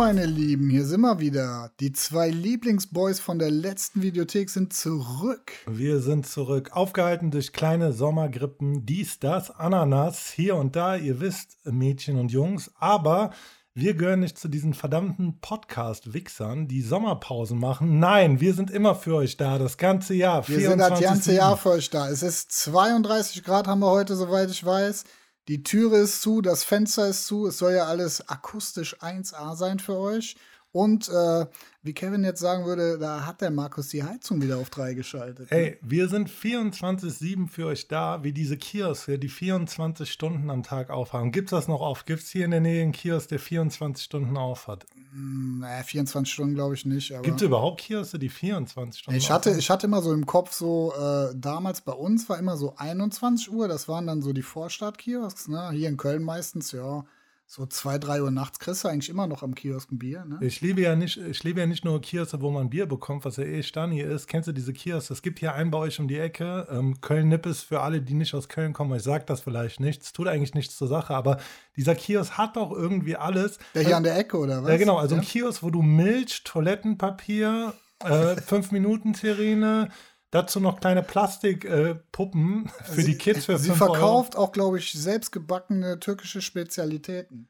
Meine Lieben, hier sind wir wieder. Die zwei Lieblingsboys von der letzten Videothek sind zurück. Wir sind zurück, aufgehalten durch kleine Sommergrippen, dies, das, Ananas, hier und da, ihr wisst, Mädchen und Jungs, aber wir gehören nicht zu diesen verdammten Podcast-Wichsern, die Sommerpausen machen. Nein, wir sind immer für euch da, das ganze Jahr. Wir sind das ganze Jahr für euch da. Es ist 32 Grad, haben wir heute, soweit ich weiß. Die Türe ist zu, das Fenster ist zu. Es soll ja alles akustisch 1A sein für euch. Und äh, wie Kevin jetzt sagen würde, da hat der Markus die Heizung wieder auf 3 geschaltet. Ne? Ey, wir sind 24-7 für euch da, wie diese Kioske, die 24 Stunden am Tag aufhaben. Gibt es das noch auf? Gibt es hier in der Nähe einen Kiosk, der 24 Stunden auf hat? Hm, naja, 24 Stunden glaube ich nicht. Gibt es überhaupt Kioske, die 24 Stunden ich hatte, Ich hatte immer so im Kopf so, äh, damals bei uns war immer so 21 Uhr, das waren dann so die Vorstadtkiosks, ne? Hier in Köln meistens, ja so zwei, drei Uhr nachts kriegst du eigentlich immer noch am Kiosk ein Bier. Ne? Ich liebe ja nicht, ich liebe ja nicht nur Kioske, wo man Bier bekommt, was ja eh Stani ist. Kennst du diese Kiosk? Es gibt hier einen bei euch um die Ecke. Ähm, Köln-Nippes für alle, die nicht aus Köln kommen. Ich sage das vielleicht nicht. Es tut eigentlich nichts zur Sache, aber dieser Kiosk hat doch irgendwie alles. Der hier also, an der Ecke, oder was? Ja, genau. Also ja? ein Kiosk, wo du Milch, Toilettenpapier, äh, fünf Minuten Terrine, Dazu noch kleine Plastikpuppen äh, für sie, die Kids für Sie verkauft Euro. auch, glaube ich, selbstgebackene türkische Spezialitäten.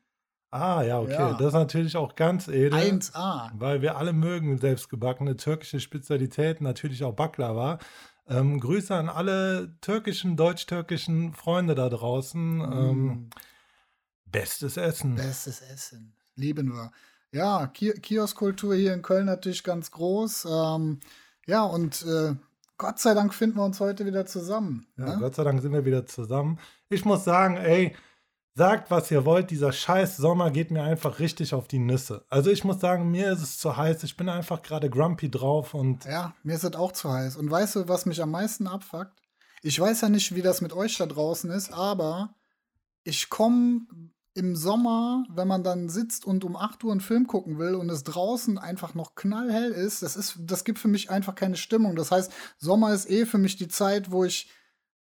Ah, ja, okay. Ja. Das ist natürlich auch ganz edel. 1A. Weil wir alle mögen selbstgebackene türkische Spezialitäten, natürlich auch Baklava. Ähm, Grüße an alle türkischen, deutsch-türkischen Freunde da draußen. Mm. Ähm, bestes Essen. Bestes Essen. Lieben wir. Ja, Kioskkultur hier in Köln natürlich ganz groß. Ähm, ja, und äh, Gott sei Dank finden wir uns heute wieder zusammen. Ja, ne? Gott sei Dank sind wir wieder zusammen. Ich muss sagen, ey, sagt, was ihr wollt. Dieser scheiß Sommer geht mir einfach richtig auf die Nüsse. Also ich muss sagen, mir ist es zu heiß. Ich bin einfach gerade grumpy drauf und. Ja, mir ist es auch zu heiß. Und weißt du, was mich am meisten abfuckt? Ich weiß ja nicht, wie das mit euch da draußen ist, aber ich komme im Sommer, wenn man dann sitzt und um 8 Uhr einen Film gucken will und es draußen einfach noch knallhell ist, das ist, das gibt für mich einfach keine Stimmung. Das heißt, Sommer ist eh für mich die Zeit, wo ich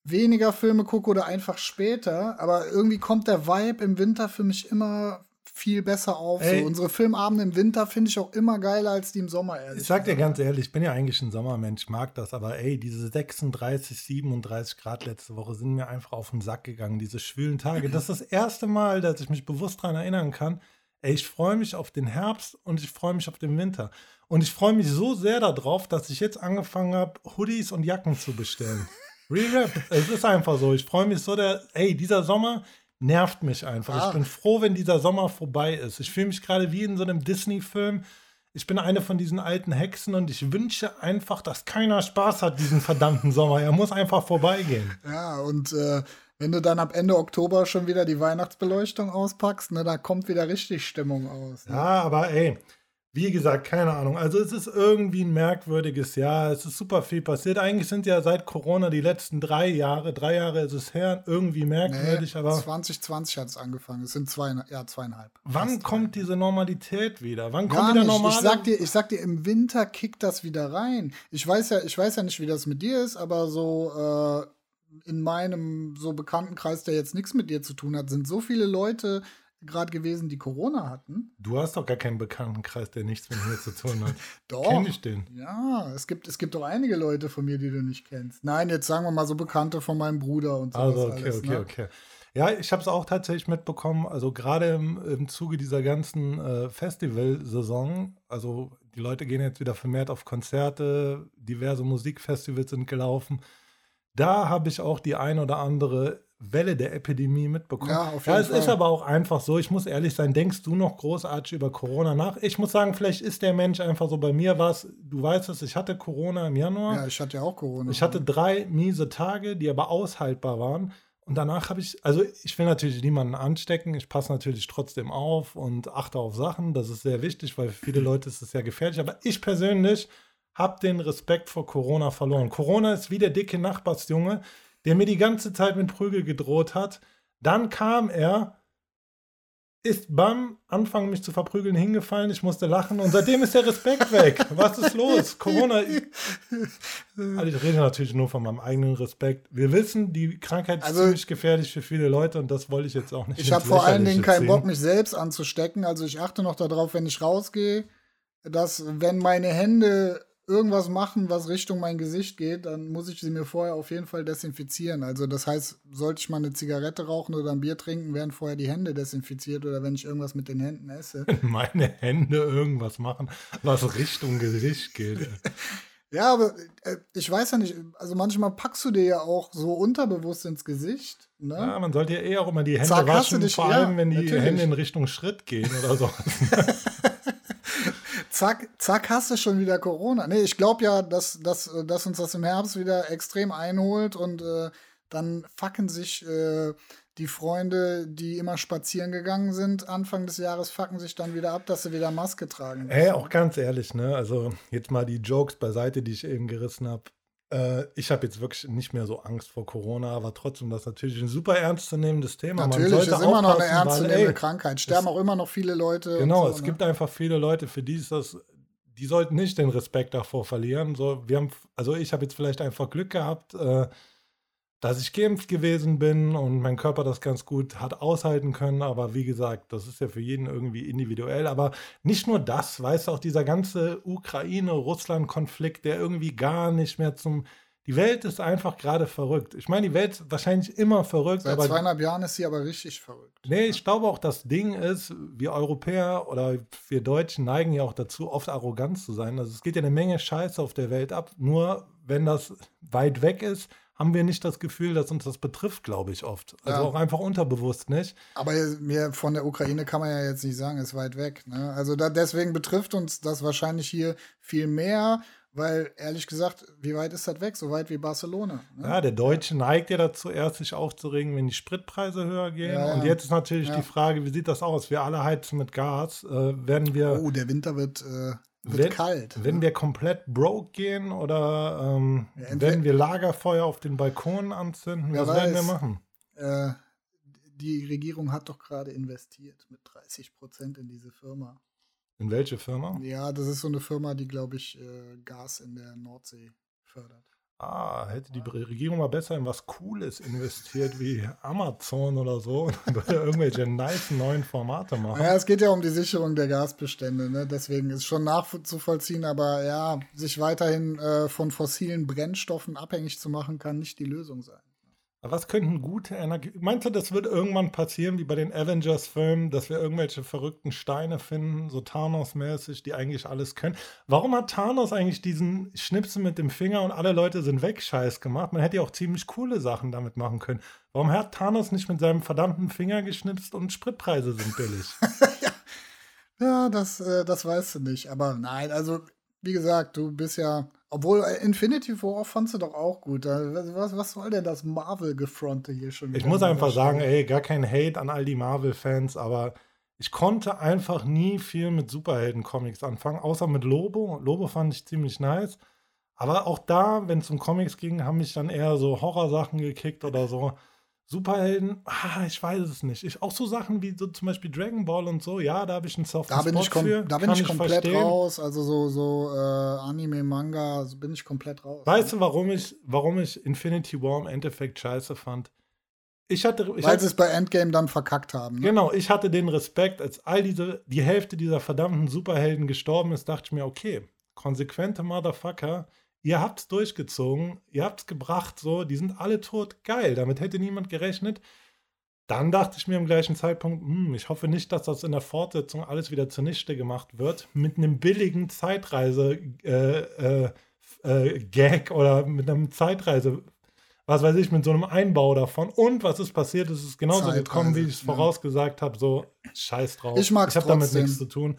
weniger Filme gucke oder einfach später. Aber irgendwie kommt der Vibe im Winter für mich immer viel besser auf. So, unsere Filmabende im Winter finde ich auch immer geiler als die im Sommer. Ehrlich ich sag dir ganz ehrlich, ich bin ja eigentlich ein Sommermensch, mag das, aber ey, diese 36, 37 Grad letzte Woche sind mir einfach auf den Sack gegangen, diese schwülen Tage. Das ist das erste Mal, dass ich mich bewusst daran erinnern kann. Ey, ich freue mich auf den Herbst und ich freue mich auf den Winter. Und ich freue mich so sehr darauf, dass ich jetzt angefangen habe, Hoodies und Jacken zu bestellen. Real Rap. Es ist einfach so. Ich freue mich so, der, ey, dieser Sommer, nervt mich einfach. Ah. Ich bin froh, wenn dieser Sommer vorbei ist. Ich fühle mich gerade wie in so einem Disney-Film. Ich bin eine von diesen alten Hexen und ich wünsche einfach, dass keiner Spaß hat diesen verdammten Sommer. Er muss einfach vorbeigehen. Ja, und äh, wenn du dann ab Ende Oktober schon wieder die Weihnachtsbeleuchtung auspackst, ne, da kommt wieder richtig Stimmung aus. Ne? Ja, aber ey, wie gesagt, keine Ahnung. Also es ist irgendwie ein merkwürdiges Jahr. Es ist super viel passiert. Eigentlich sind ja seit Corona die letzten drei Jahre, drei Jahre ist es her, irgendwie merkwürdig. Nee, aber 2020 hat es angefangen. Es sind zwei, ja, zweieinhalb. Wann kommt diese Normalität wieder? Wann kommt wieder normal? Ich sag dir, ich sag dir, im Winter kickt das wieder rein. Ich weiß ja, ich weiß ja nicht, wie das mit dir ist, aber so äh, in meinem so Bekanntenkreis, der jetzt nichts mit dir zu tun hat, sind so viele Leute gerade gewesen, die Corona hatten. Du hast doch gar keinen Bekanntenkreis, der nichts mit mir zu tun hat. doch. Kenn ich den? Ja, es gibt, es gibt doch einige Leute von mir, die du nicht kennst. Nein, jetzt sagen wir mal so Bekannte von meinem Bruder und so. Also, okay, alles, okay, ne? okay. Ja, ich habe es auch tatsächlich mitbekommen, also gerade im, im Zuge dieser ganzen äh, Festivalsaison, also die Leute gehen jetzt wieder vermehrt auf Konzerte, diverse Musikfestivals sind gelaufen. Da habe ich auch die ein oder andere Welle der Epidemie mitbekommen. Ja, auf jeden ja es Fall. ist aber auch einfach so, ich muss ehrlich sein, denkst du noch großartig über Corona nach? Ich muss sagen, vielleicht ist der Mensch einfach so, bei mir war es, du weißt es, ich hatte Corona im Januar. Ja, ich hatte ja auch Corona. Ich hatte drei miese Tage, die aber aushaltbar waren. Und danach habe ich, also ich will natürlich niemanden anstecken, ich passe natürlich trotzdem auf und achte auf Sachen, das ist sehr wichtig, weil für viele Leute ist es sehr gefährlich. Aber ich persönlich habe den Respekt vor Corona verloren. Corona ist wie der dicke Nachbarsjunge, der mir die ganze Zeit mit Prügel gedroht hat. Dann kam er, ist beim Anfang, mich zu verprügeln, hingefallen. Ich musste lachen und seitdem ist der Respekt weg. Was ist los? Corona. Also ich rede natürlich nur von meinem eigenen Respekt. Wir wissen, die Krankheit ist Also- ziemlich gefährlich für viele Leute und das wollte ich jetzt auch nicht. Ich habe vor allen Dingen keinen Bock, mich selbst anzustecken. Also ich achte noch darauf, wenn ich rausgehe, dass wenn meine Hände irgendwas machen, was Richtung mein Gesicht geht, dann muss ich sie mir vorher auf jeden Fall desinfizieren. Also das heißt, sollte ich mal eine Zigarette rauchen oder ein Bier trinken, werden vorher die Hände desinfiziert oder wenn ich irgendwas mit den Händen esse. Meine Hände irgendwas machen, was Richtung Gesicht geht. Ja, aber äh, ich weiß ja nicht, also manchmal packst du dir ja auch so unterbewusst ins Gesicht. Ne? Ja, man sollte ja eh auch immer die Hände Zack, waschen, dich- vor ja, allem wenn die natürlich. Hände in Richtung Schritt gehen oder so. Zack, zack, hast du schon wieder Corona. Nee, ich glaube ja, dass, dass, äh, dass uns das im Herbst wieder extrem einholt und äh, dann fucken sich äh, die Freunde, die immer spazieren gegangen sind, Anfang des Jahres fucken sich dann wieder ab, dass sie wieder Maske tragen. Ey, auch ganz ehrlich, ne? Also jetzt mal die Jokes beiseite, die ich eben gerissen habe. Äh, ich habe jetzt wirklich nicht mehr so Angst vor Corona, aber trotzdem das ist natürlich ein super ernstzunehmendes Thema. Natürlich, Man ist sollte immer noch eine ernstzunehmende Krankheit. Sterben auch immer noch viele Leute. Genau, so, es ne? gibt einfach viele Leute, für die ist das, die sollten nicht den Respekt davor verlieren. So, wir haben, also ich habe jetzt vielleicht einfach Glück gehabt, äh, dass ich geimpft gewesen bin und mein Körper das ganz gut hat aushalten können. Aber wie gesagt, das ist ja für jeden irgendwie individuell. Aber nicht nur das, weißt du, auch dieser ganze Ukraine-Russland-Konflikt, der irgendwie gar nicht mehr zum. Die Welt ist einfach gerade verrückt. Ich meine, die Welt ist wahrscheinlich immer verrückt, Seit aber zweieinhalb Jahren ist sie aber richtig verrückt. Nee, ich glaube auch, das Ding ist, wir Europäer oder wir Deutschen neigen ja auch dazu, oft arrogant zu sein. Also es geht ja eine Menge Scheiße auf der Welt ab. Nur wenn das weit weg ist, haben wir nicht das Gefühl, dass uns das betrifft, glaube ich oft. Also Ja. auch einfach unterbewusst nicht. Aber mir von der Ukraine kann man ja jetzt nicht sagen, ist weit weg. Ne? Also da, deswegen betrifft uns das wahrscheinlich hier viel mehr, weil ehrlich gesagt, wie weit ist das weg? So weit wie Barcelona. Ne? Ja, der Deutsche neigt ja dazu, erst sich aufzuregen, wenn die Spritpreise höher gehen. Ja. Und jetzt ist natürlich Ja. die Frage, wie sieht das aus? Wir alle heizen mit Gas. Äh, werden wir, Oh, der Winter wird, äh, wird Wenn- kalt. werden wir komplett broke gehen oder ähm, Ja, werden wir Lagerfeuer auf den Balkonen anzünden? Was werden wir weiß. machen? äh, die Regierung hat doch gerade investiert mit 30 Prozent in diese Firma. In welche Firma? Ja, das ist so eine Firma, die, glaube ich, äh, Gas in der Nordsee fördert. Ah, hätte die Regierung mal besser in was Cooles investiert wie Amazon oder so und irgendwelche nice neuen Formate machen. Ja, es geht ja um die Sicherung der Gasbestände, ne? deswegen ist schon nachzuvollziehen, aber ja, sich weiterhin äh, von fossilen Brennstoffen abhängig zu machen, kann nicht die Lösung sein. Was könnten gute Energie. Meinst du, das wird irgendwann passieren, wie bei den Avengers-Filmen, dass wir irgendwelche verrückten Steine finden, so Thanos-mäßig, die eigentlich alles können? Warum hat Thanos eigentlich diesen Schnipsel mit dem Finger und alle Leute sind weg Scheiß gemacht? Man hätte ja auch ziemlich coole Sachen damit machen können. Warum hat Thanos nicht mit seinem verdammten Finger geschnipst und Spritpreise sind billig? Ja, das, äh, das weißt du nicht, aber nein, also wie gesagt, du bist ja, obwohl äh, Infinity War fandst du doch auch gut. Was, was soll denn das Marvel-Gefronte hier schon Ich wieder muss an einfach sagen, ey, gar kein Hate an all die Marvel-Fans, aber ich konnte einfach nie viel mit Superhelden-Comics anfangen, außer mit Lobo. Lobo fand ich ziemlich nice. Aber auch da, wenn es um Comics ging, haben mich dann eher so Horrorsachen gekickt oder so. Superhelden, ah, ich weiß es nicht. Ich, auch so Sachen wie so zum Beispiel Dragon Ball und so, ja, da habe ich einen soften Da bin Spot ich, für. da bin ich komplett verstehen. raus. Also so, so äh, Anime, Manga, so bin ich komplett raus. Weißt du, warum ich, warum ich Infinity War im Endeffekt scheiße fand? Ich hatte, ich Weil sie es bei Endgame dann verkackt haben. Ne? Genau, ich hatte den Respekt, als all diese, die Hälfte dieser verdammten Superhelden gestorben ist, dachte ich mir, okay, konsequente Motherfucker, ihr habt's durchgezogen, ihr habt's gebracht, so, die sind alle tot, geil, damit hätte niemand gerechnet. Dann dachte ich mir im gleichen Zeitpunkt, hm, ich hoffe nicht, dass das in der Fortsetzung alles wieder zunichte gemacht wird, mit einem billigen Zeitreise-Gag äh, äh, äh, oder mit einem Zeitreise- was weiß ich, mit so einem Einbau davon. Und was ist passiert? Es ist genauso Zeitreise, gekommen, wie ich es ja. vorausgesagt habe. So, scheiß drauf. Ich mag's Ich habe damit nichts zu tun.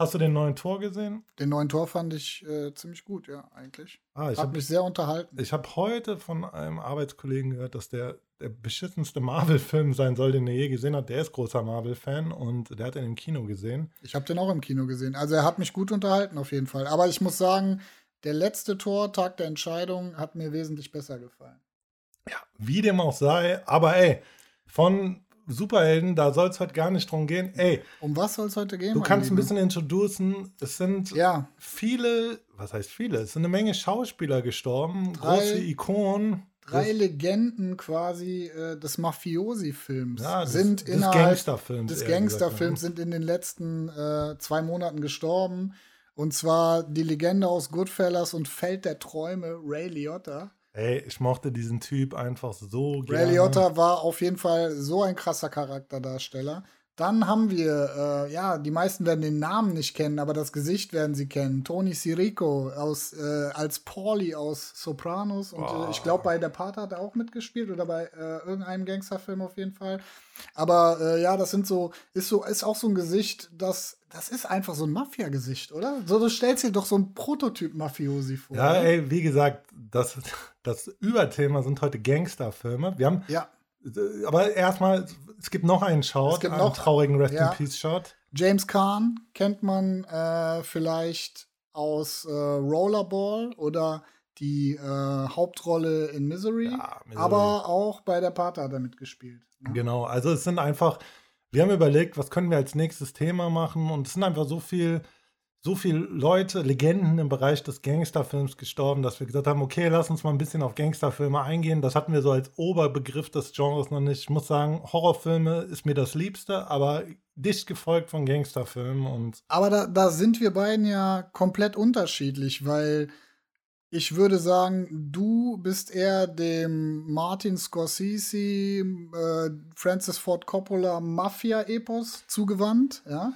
Hast du den neuen Tor gesehen? Den neuen Tor fand ich äh, ziemlich gut, ja, eigentlich. Ah, ich Hat habe mich sehr unterhalten. ich hab heute von einem Arbeitskollegen gehört, dass der der beschissenste Marvel-Film sein soll, den er je gesehen hat. Der ist großer Marvel-Fan und der hat ihn im Kino gesehen. Ich habe den auch im Kino gesehen. Also er hat mich gut unterhalten auf jeden Fall. Aber ich muss sagen, der letzte Tor, Tag der Entscheidung, hat mir wesentlich besser gefallen. Ja, wie dem auch sei. Aber ey, von Superhelden, da soll es heute gar nicht drum gehen. Ey, Um was soll es heute gehen? du kannst ein bisschen introducen. Es sind Ja, viele, was heißt viele? Es sind eine Menge Schauspieler gestorben, Drei- große Ikonen. drei Legenden quasi äh, des Mafiosi-Films Ja, des- sind des innerhalb Gangsterfilms, des Gangsterfilms ja. sind in den letzten äh, zwei Monaten gestorben. Und zwar die Legende aus Goodfellas und Feld der Träume, Ray Liotta. Ey, ich mochte diesen Typ einfach so gerne. Ray Liotta war auf jeden Fall so ein krasser Charakterdarsteller. Dann haben wir, äh, ja, die meisten werden den Namen nicht kennen, aber das Gesicht werden sie kennen. Tony Sirico aus, äh, als Paulie aus Sopranos. Und Boah. äh, ich glaube, bei Der Pater hat er auch mitgespielt oder bei äh, irgendeinem Gangsterfilm auf jeden Fall. Aber äh, ja, das sind so, ist so, ist auch so ein Gesicht, das, das ist einfach so ein Mafia-Gesicht, oder? So, du stellst dir doch so ein Prototyp-Mafiosi vor. Ja, oder? ey, wie gesagt, das, das Überthema sind heute Gangsterfilme. Wir haben, Ja. äh, aber erstmal, es gibt noch einen Shot, Es gibt einen noch- traurigen Rest ja. in Peace Shot. James Caan kennt man äh, vielleicht aus äh, Rollerball oder die äh, Hauptrolle in Misery, Ja, Misery. aber auch bei der Pater hat er mitgespielt. ne? Genau, also es sind einfach, wir haben überlegt, was können wir als nächstes Thema machen und es sind einfach so viel, so viele Leute, Legenden im Bereich des Gangsterfilms gestorben, dass wir gesagt haben, okay, lass uns mal ein bisschen auf Gangsterfilme eingehen. Das hatten wir so als Oberbegriff des Genres noch nicht. Ich muss sagen, Horrorfilme ist mir das Liebste, aber dicht gefolgt von Gangsterfilmen und Aber da, da sind wir beiden ja komplett unterschiedlich, weil ich würde sagen, du bist eher dem Martin Scorsese, äh, Francis Ford Coppola Mafia-Epos zugewandt, ja?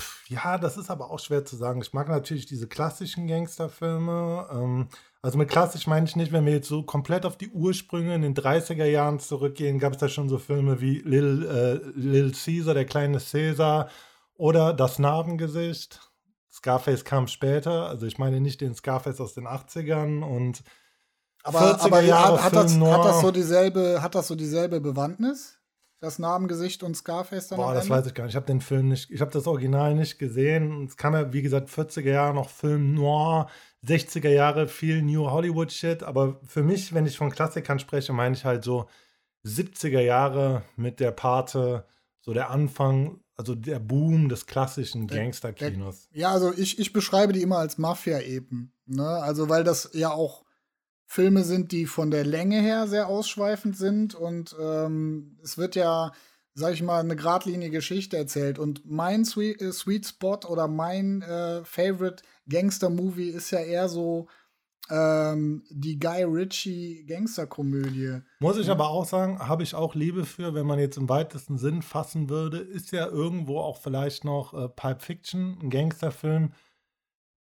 Pff, Ja, das ist aber auch schwer zu sagen. Ich mag natürlich diese klassischen Gangsterfilme. Ähm, also mit klassisch meine ich nicht, wenn wir jetzt so komplett auf die Ursprünge in den 30er Jahren zurückgehen, gab es da schon so Filme wie Lil, äh, Lil Caesar, der kleine Caesar oder Das Narbengesicht. Scarface kam später, also ich meine nicht den Scarface aus den 80ern und Aber, 40er aber Jahre hat, das, hat das so dieselbe, hat das so dieselbe Bewandtnis? Das Narbengesicht und Scarface dann Boah, das weiß ich gar nicht. Ich habe den Film nicht, ich habe das Original nicht gesehen. Es kam ja, wie gesagt, 40er Jahre noch Film Noir, 60er Jahre viel New Hollywood Shit. Aber für mich, wenn ich von Klassikern spreche, meine ich halt so 70er Jahre mit der Pate, so der Anfang, also der Boom des klassischen Gangsterkinos. Ja, also ich, ich beschreibe die immer als Mafia-Epen. Ne? Also, weil das ja auch Filme sind, die von der Länge her sehr ausschweifend sind und ähm, es wird ja, sag ich mal, eine geradlinige Geschichte erzählt. Und mein Sweet, äh, Sweet Spot oder mein äh, Favorite Gangster-Movie ist ja eher so ähm, die Guy Ritchie Gangsterkomödie. Muss ich aber auch sagen, habe ich auch Liebe für, wenn man jetzt im weitesten Sinn fassen würde, ist ja irgendwo auch vielleicht noch äh, Pulp Fiction, ein Gangsterfilm,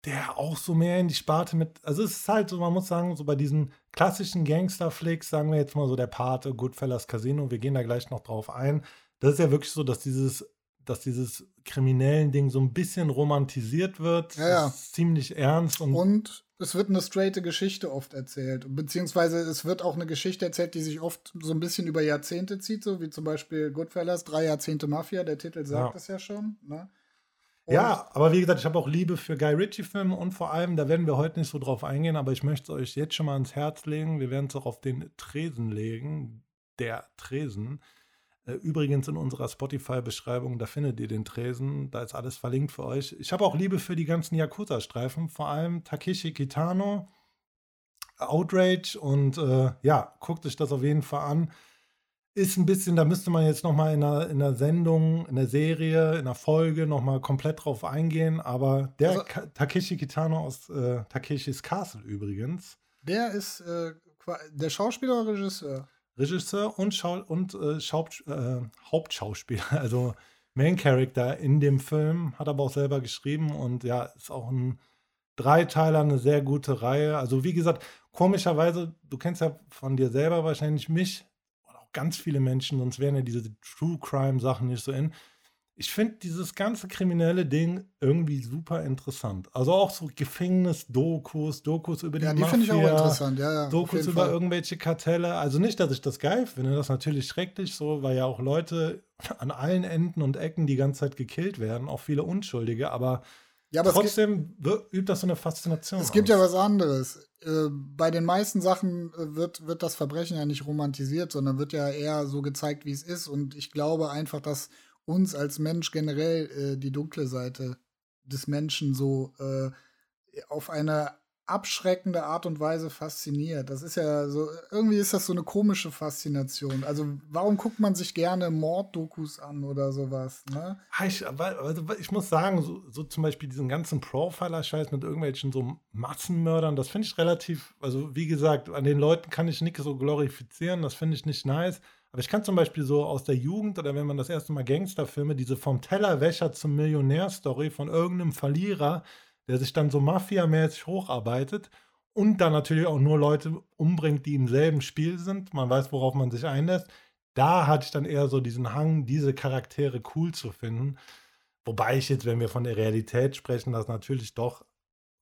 der auch so mehr in die Sparte mit, also es ist halt so, man muss sagen, so bei diesen klassischen Gangster-Flicks, sagen wir jetzt mal so der Pate, Goodfellas Casino, wir gehen da gleich noch drauf ein, das ist ja wirklich so, dass dieses, dass dieses kriminellen Ding so ein bisschen romantisiert wird, Ja, ja. Ziemlich ernst und, Und es wird eine straighte Geschichte oft erzählt. Beziehungsweise es wird auch eine Geschichte erzählt, die sich oft so ein bisschen über Jahrzehnte zieht, so wie zum Beispiel Goodfellas, drei Jahrzehnte Mafia, der Titel sagt Ja. es ja schon. Ne? Und- Ja, aber wie gesagt, ich habe auch Liebe für Guy Ritchie-Filme und vor allem, da werden wir heute nicht so drauf eingehen, aber ich möchte es euch jetzt schon mal ans Herz legen. Wir werden es auch auf den Tresen legen. Der Tresen. Äh, Übrigens in unserer Spotify-Beschreibung, da findet ihr den Tresen. Da ist alles verlinkt für euch. Ich habe auch Liebe für die ganzen Yakuza-Streifen, vor allem Takeshi Kitano, Outrage und äh, ja, guckt euch das auf jeden Fall an ist ein bisschen, da müsste man jetzt noch mal in einer, in einer Sendung, in der Serie, in einer Folge noch mal komplett drauf eingehen. Aber der Also- Takeshi Kitano aus äh, Takeshis Castle übrigens, Der ist äh, der Schauspieler oder Regisseur? Regisseur und, Schau und äh, äh, Hauptschauspieler, also Main Character in dem Film, hat aber auch selber geschrieben und ja, ist auch ein Dreiteiler, eine sehr gute Reihe. Also wie gesagt, komischerweise, du kennst ja von dir selber wahrscheinlich mich ganz viele Menschen, sonst wären ja diese True Crime Sachen nicht so in. Ich finde dieses ganze kriminelle Ding irgendwie super interessant. Also auch so Gefängnis-Dokus, Dokus über die Ja, die Mafia. finde ich auch interessant. Ja, ja, Dokus über Fall. irgendwelche Kartelle. Also nicht, dass ich das geil finde, das ist natürlich schrecklich so, weil ja auch Leute an allen Enden und Ecken die ganze Zeit gekillt werden, auch viele Unschuldige, aber Ja, aber gibt, trotzdem übt das so eine Faszination es gibt aus. ja was anderes. Äh, bei den meisten Sachen äh, wird, wird das Verbrechen ja nicht romantisiert, sondern wird ja eher so gezeigt, wie es ist. Und ich glaube einfach, dass uns als Mensch generell äh, die dunkle Seite des Menschen so äh, auf eine abschreckende Art und Weise fasziniert. Das ist ja so, irgendwie ist das so eine komische Faszination. Also, warum guckt man sich gerne Morddokus an oder sowas, ne? Ah, Ich, also ich muss sagen, so, so zum Beispiel diesen ganzen Profiler-Scheiß mit irgendwelchen so Massenmördern, das finde ich relativ, also wie gesagt, an den Leuten kann ich nichts so glorifizieren, das finde ich nicht nice. Aber ich kann zum Beispiel so aus der Jugend oder wenn man das erste Mal Gangsterfilme, diese vom Tellerwäscher zum Millionär-Story von irgendeinem Verlierer, der sich dann so mafiamäßig hocharbeitet und dann natürlich auch nur Leute umbringt, die im selben Spiel sind. Man weiß, worauf man sich einlässt. Da hatte ich dann eher so diesen Hang, diese Charaktere cool zu finden. Wobei ich jetzt, wenn wir von der Realität sprechen, das natürlich doch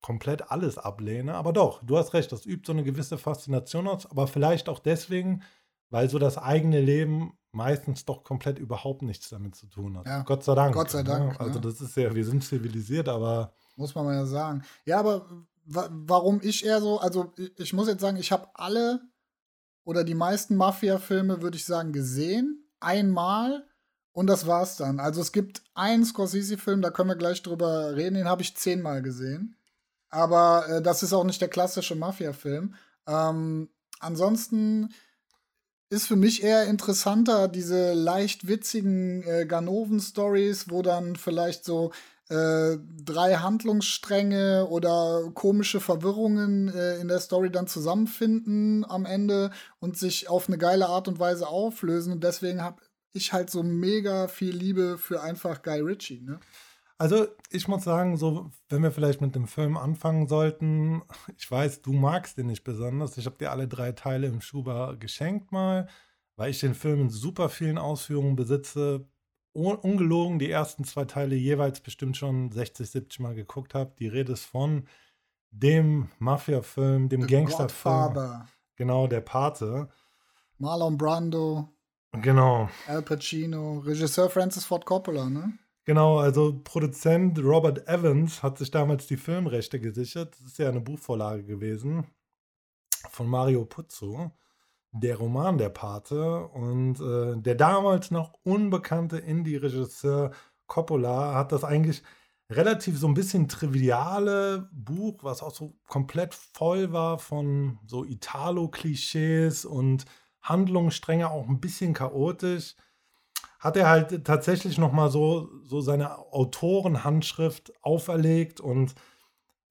komplett alles ablehne. Aber doch, du hast recht, das übt so eine gewisse Faszination aus, aber vielleicht auch deswegen, weil so das eigene Leben meistens doch komplett überhaupt nichts damit zu tun hat. Ja. Gott sei Dank. Gott sei Dank, Ne? Also ja. das ist ja, wir sind zivilisiert, aber Muss man mal ja sagen. Ja, aber wa warum ich eher so, also ich, ich muss jetzt sagen, ich habe alle oder die meisten Mafia-Filme, würde ich sagen, gesehen. Einmal und das war's dann. Also es gibt einen Scorsese-Film, da können wir gleich drüber reden, den habe ich zehnmal gesehen. Aber äh, das ist auch nicht der klassische Mafia-Film. Ähm, ansonsten ist für mich eher interessanter diese leicht witzigen äh, Ganoven-Stories, wo dann vielleicht so äh, drei Handlungsstränge oder komische Verwirrungen äh, in der Story dann zusammenfinden am Ende und sich auf eine geile Art und Weise auflösen. Und deswegen habe ich halt so mega viel Liebe für einfach Guy Ritchie. Ne? Also, ich muss sagen, so, wenn wir vielleicht mit dem Film anfangen sollten, ich weiß, du magst den nicht besonders. Ich habe dir alle drei Teile im Schuber geschenkt mal, weil ich den Film in super vielen Ausführungen besitze. Un ungelogen die ersten zwei Teile jeweils bestimmt schon 60, 70 Mal geguckt habe. Die Rede ist von dem Mafia-Film, dem Gangsterfilm. Genau, der Pate. Marlon Brando, Genau. Al Pacino, Regisseur Francis Ford Coppola, ne? Genau, also Produzent Robert Evans hat sich damals die Filmrechte gesichert. Das ist ja eine Buchvorlage gewesen von Mario Puzo, der Roman Der Pate. Und äh, der damals noch unbekannte Indie-Regisseur Coppola hat das eigentlich relativ so ein bisschen triviale Buch, was auch so komplett voll war von so Italo-Klischees und Handlungsstränge, auch ein bisschen chaotisch hat er halt tatsächlich noch mal so, so seine Autorenhandschrift auferlegt und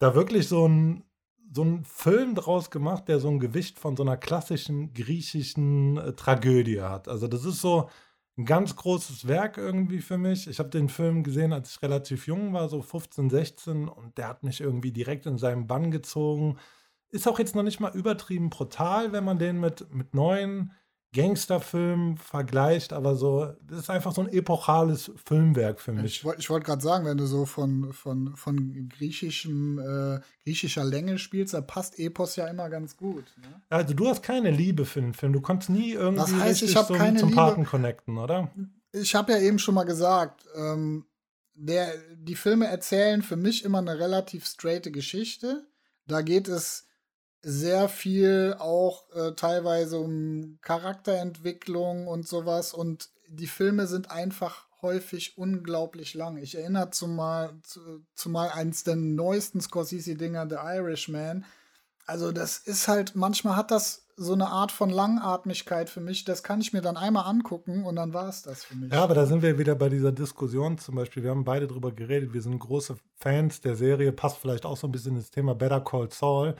da wirklich so ein, so ein Film draus gemacht, der so ein Gewicht von so einer klassischen griechischen äh, Tragödie hat. Also das ist so ein ganz großes Werk irgendwie für mich. Ich habe den Film gesehen, als ich relativ jung war, so 15, 16 und der hat mich irgendwie direkt in seinen Bann gezogen. Ist auch jetzt noch nicht mal übertrieben brutal, wenn man den mit, mit neuen Gangsterfilm vergleicht, aber so, das ist einfach so ein epochales Filmwerk für mich. Ich, woll- ich wollte gerade sagen, wenn du so von, von, von griechischem, äh, griechischer Länge spielst, da passt Epos ja immer ganz gut. Ne? Also du hast keine Liebe für den Film, du konntest nie irgendwie Was heißt, ich hab so keine zum Liebe? Paten connecten, oder? Ich habe ja eben schon mal gesagt, ähm, der, die Filme erzählen für mich immer eine relativ straighte Geschichte. Da geht es sehr viel auch äh, teilweise um Charakterentwicklung und sowas. Und die Filme sind einfach häufig unglaublich lang. Ich erinnere zumal, zu, zumal eins der neuesten Scorsese-Dinger, The Irishman. Also das ist halt, manchmal hat das so eine Art von Langatmigkeit für mich. Das kann ich mir dann einmal angucken und dann war es das für mich. Ja, aber da sind wir wieder bei dieser Diskussion zum Beispiel. Wir haben beide drüber geredet. Wir sind große Fans der Serie. Passt vielleicht auch so ein bisschen ins Thema Better Call Saul.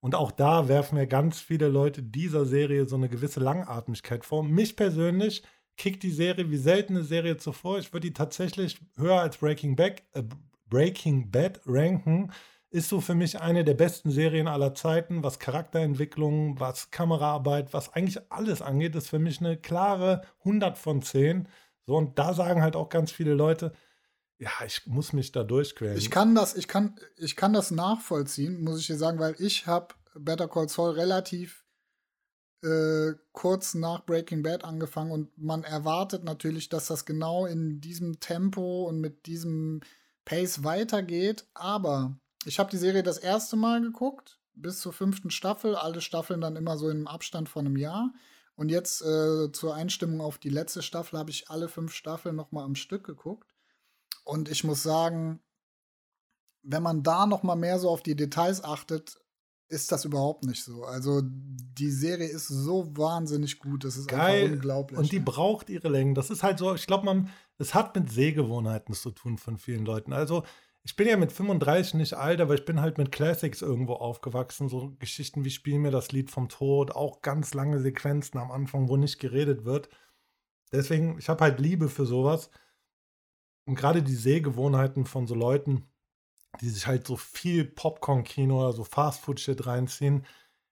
Und auch da werfen mir ganz viele Leute dieser Serie so eine gewisse Langatmigkeit vor. Mich persönlich kickt die Serie wie seltene Serie zuvor. Ich würde die tatsächlich höher als Breaking Bad, äh, Breaking Bad ranken. Ist so für mich eine der besten Serien aller Zeiten, was Charakterentwicklung, was Kameraarbeit, was eigentlich alles angeht, ist für mich eine klare 100 von 10. So, und da sagen halt auch ganz viele Leute, ja, ich muss mich da durchquälen. Ich kann das, ich kann, ich kann das nachvollziehen, muss ich dir sagen, weil ich habe Better Call Saul relativ äh, kurz nach Breaking Bad angefangen und man erwartet natürlich, dass das genau in diesem Tempo und mit diesem Pace weitergeht. Aber ich habe die Serie das erste Mal geguckt, bis zur fünften Staffel. Alle Staffeln dann immer so im Abstand von einem Jahr. Und jetzt äh, zur Einstimmung auf die letzte Staffel habe ich alle fünf Staffeln noch mal am Stück geguckt. Und ich muss sagen, wenn man da noch mal mehr so auf die Details achtet, ist das überhaupt nicht so. Also die Serie ist so wahnsinnig gut, das ist Geil. einfach unglaublich. Und die braucht ihre Längen. Das ist halt so, ich glaube, man, es hat mit Sehgewohnheiten zu tun von vielen Leuten. Also ich bin ja mit 35 nicht alt, aber ich bin halt mit Classics irgendwo aufgewachsen. So Geschichten wie Spiel mir das Lied vom Tod, auch ganz lange Sequenzen am Anfang, wo nicht geredet wird. Deswegen, ich habe halt Liebe für sowas. Und gerade die Sehgewohnheiten von so Leuten, die sich halt so viel Popcorn-Kino oder so Fastfood-Shit reinziehen,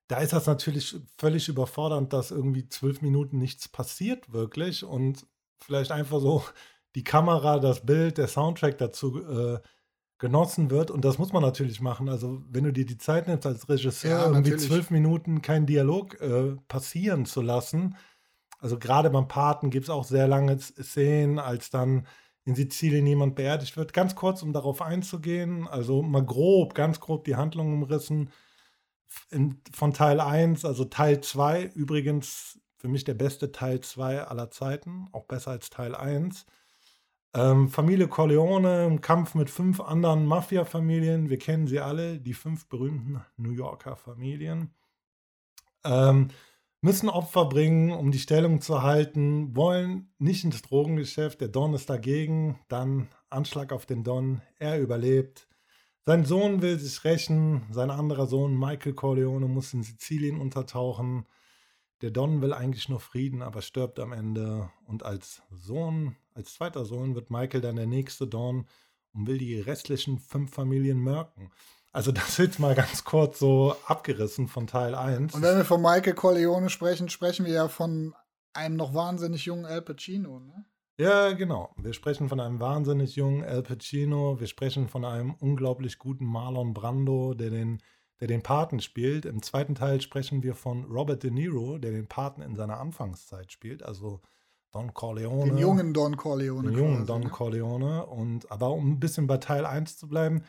da ist das natürlich völlig überfordernd, dass irgendwie zwölf Minuten nichts passiert wirklich und vielleicht einfach so die Kamera, das Bild, der Soundtrack dazu äh, genossen wird. Und das muss man natürlich machen. Also wenn du dir die Zeit nimmst als Regisseur, Ja, irgendwie natürlich. zwölf Minuten keinen Dialog äh, passieren zu lassen. Also gerade beim Paten gibt es auch sehr lange Szenen, als dann in Sizilien jemand beerdigt wird. Ganz kurz, um darauf einzugehen, also mal grob, ganz grob die Handlung umrissen. In, von Teil 1, also Teil 2, übrigens für mich der beste Teil 2 aller Zeiten, auch besser als Teil 1. Ähm, Familie Corleone im Kampf mit fünf anderen Mafia-Familien. Wir kennen sie alle, die fünf berühmten New Yorker Familien. Ähm, müssen Opfer bringen, um die Stellung zu halten, wollen nicht ins Drogengeschäft. Der Don ist dagegen. Dann Anschlag auf den Don. Er überlebt. Sein Sohn will sich rächen. Sein anderer Sohn, Michael Corleone, muss in Sizilien untertauchen. Der Don will eigentlich nur Frieden, aber stirbt am Ende. Und als Sohn, als zweiter Sohn, wird Michael dann der nächste Don und will die restlichen fünf Familien mörken. Also das jetzt mal ganz kurz so abgerissen von Teil 1. Und wenn wir von Michael Corleone sprechen, sprechen wir ja von einem noch wahnsinnig jungen Al Pacino, ne? Ja, genau. Wir sprechen von einem wahnsinnig jungen Al Pacino. Wir sprechen von einem unglaublich guten Marlon Brando, der den, der den Paten spielt. Im zweiten Teil sprechen wir von Robert De Niro, der den Paten in seiner Anfangszeit spielt. Also Don Corleone. Den jungen Don Corleone. den jungen quasi, Don ne? Corleone. Und aber um ein bisschen bei Teil 1 zu bleiben,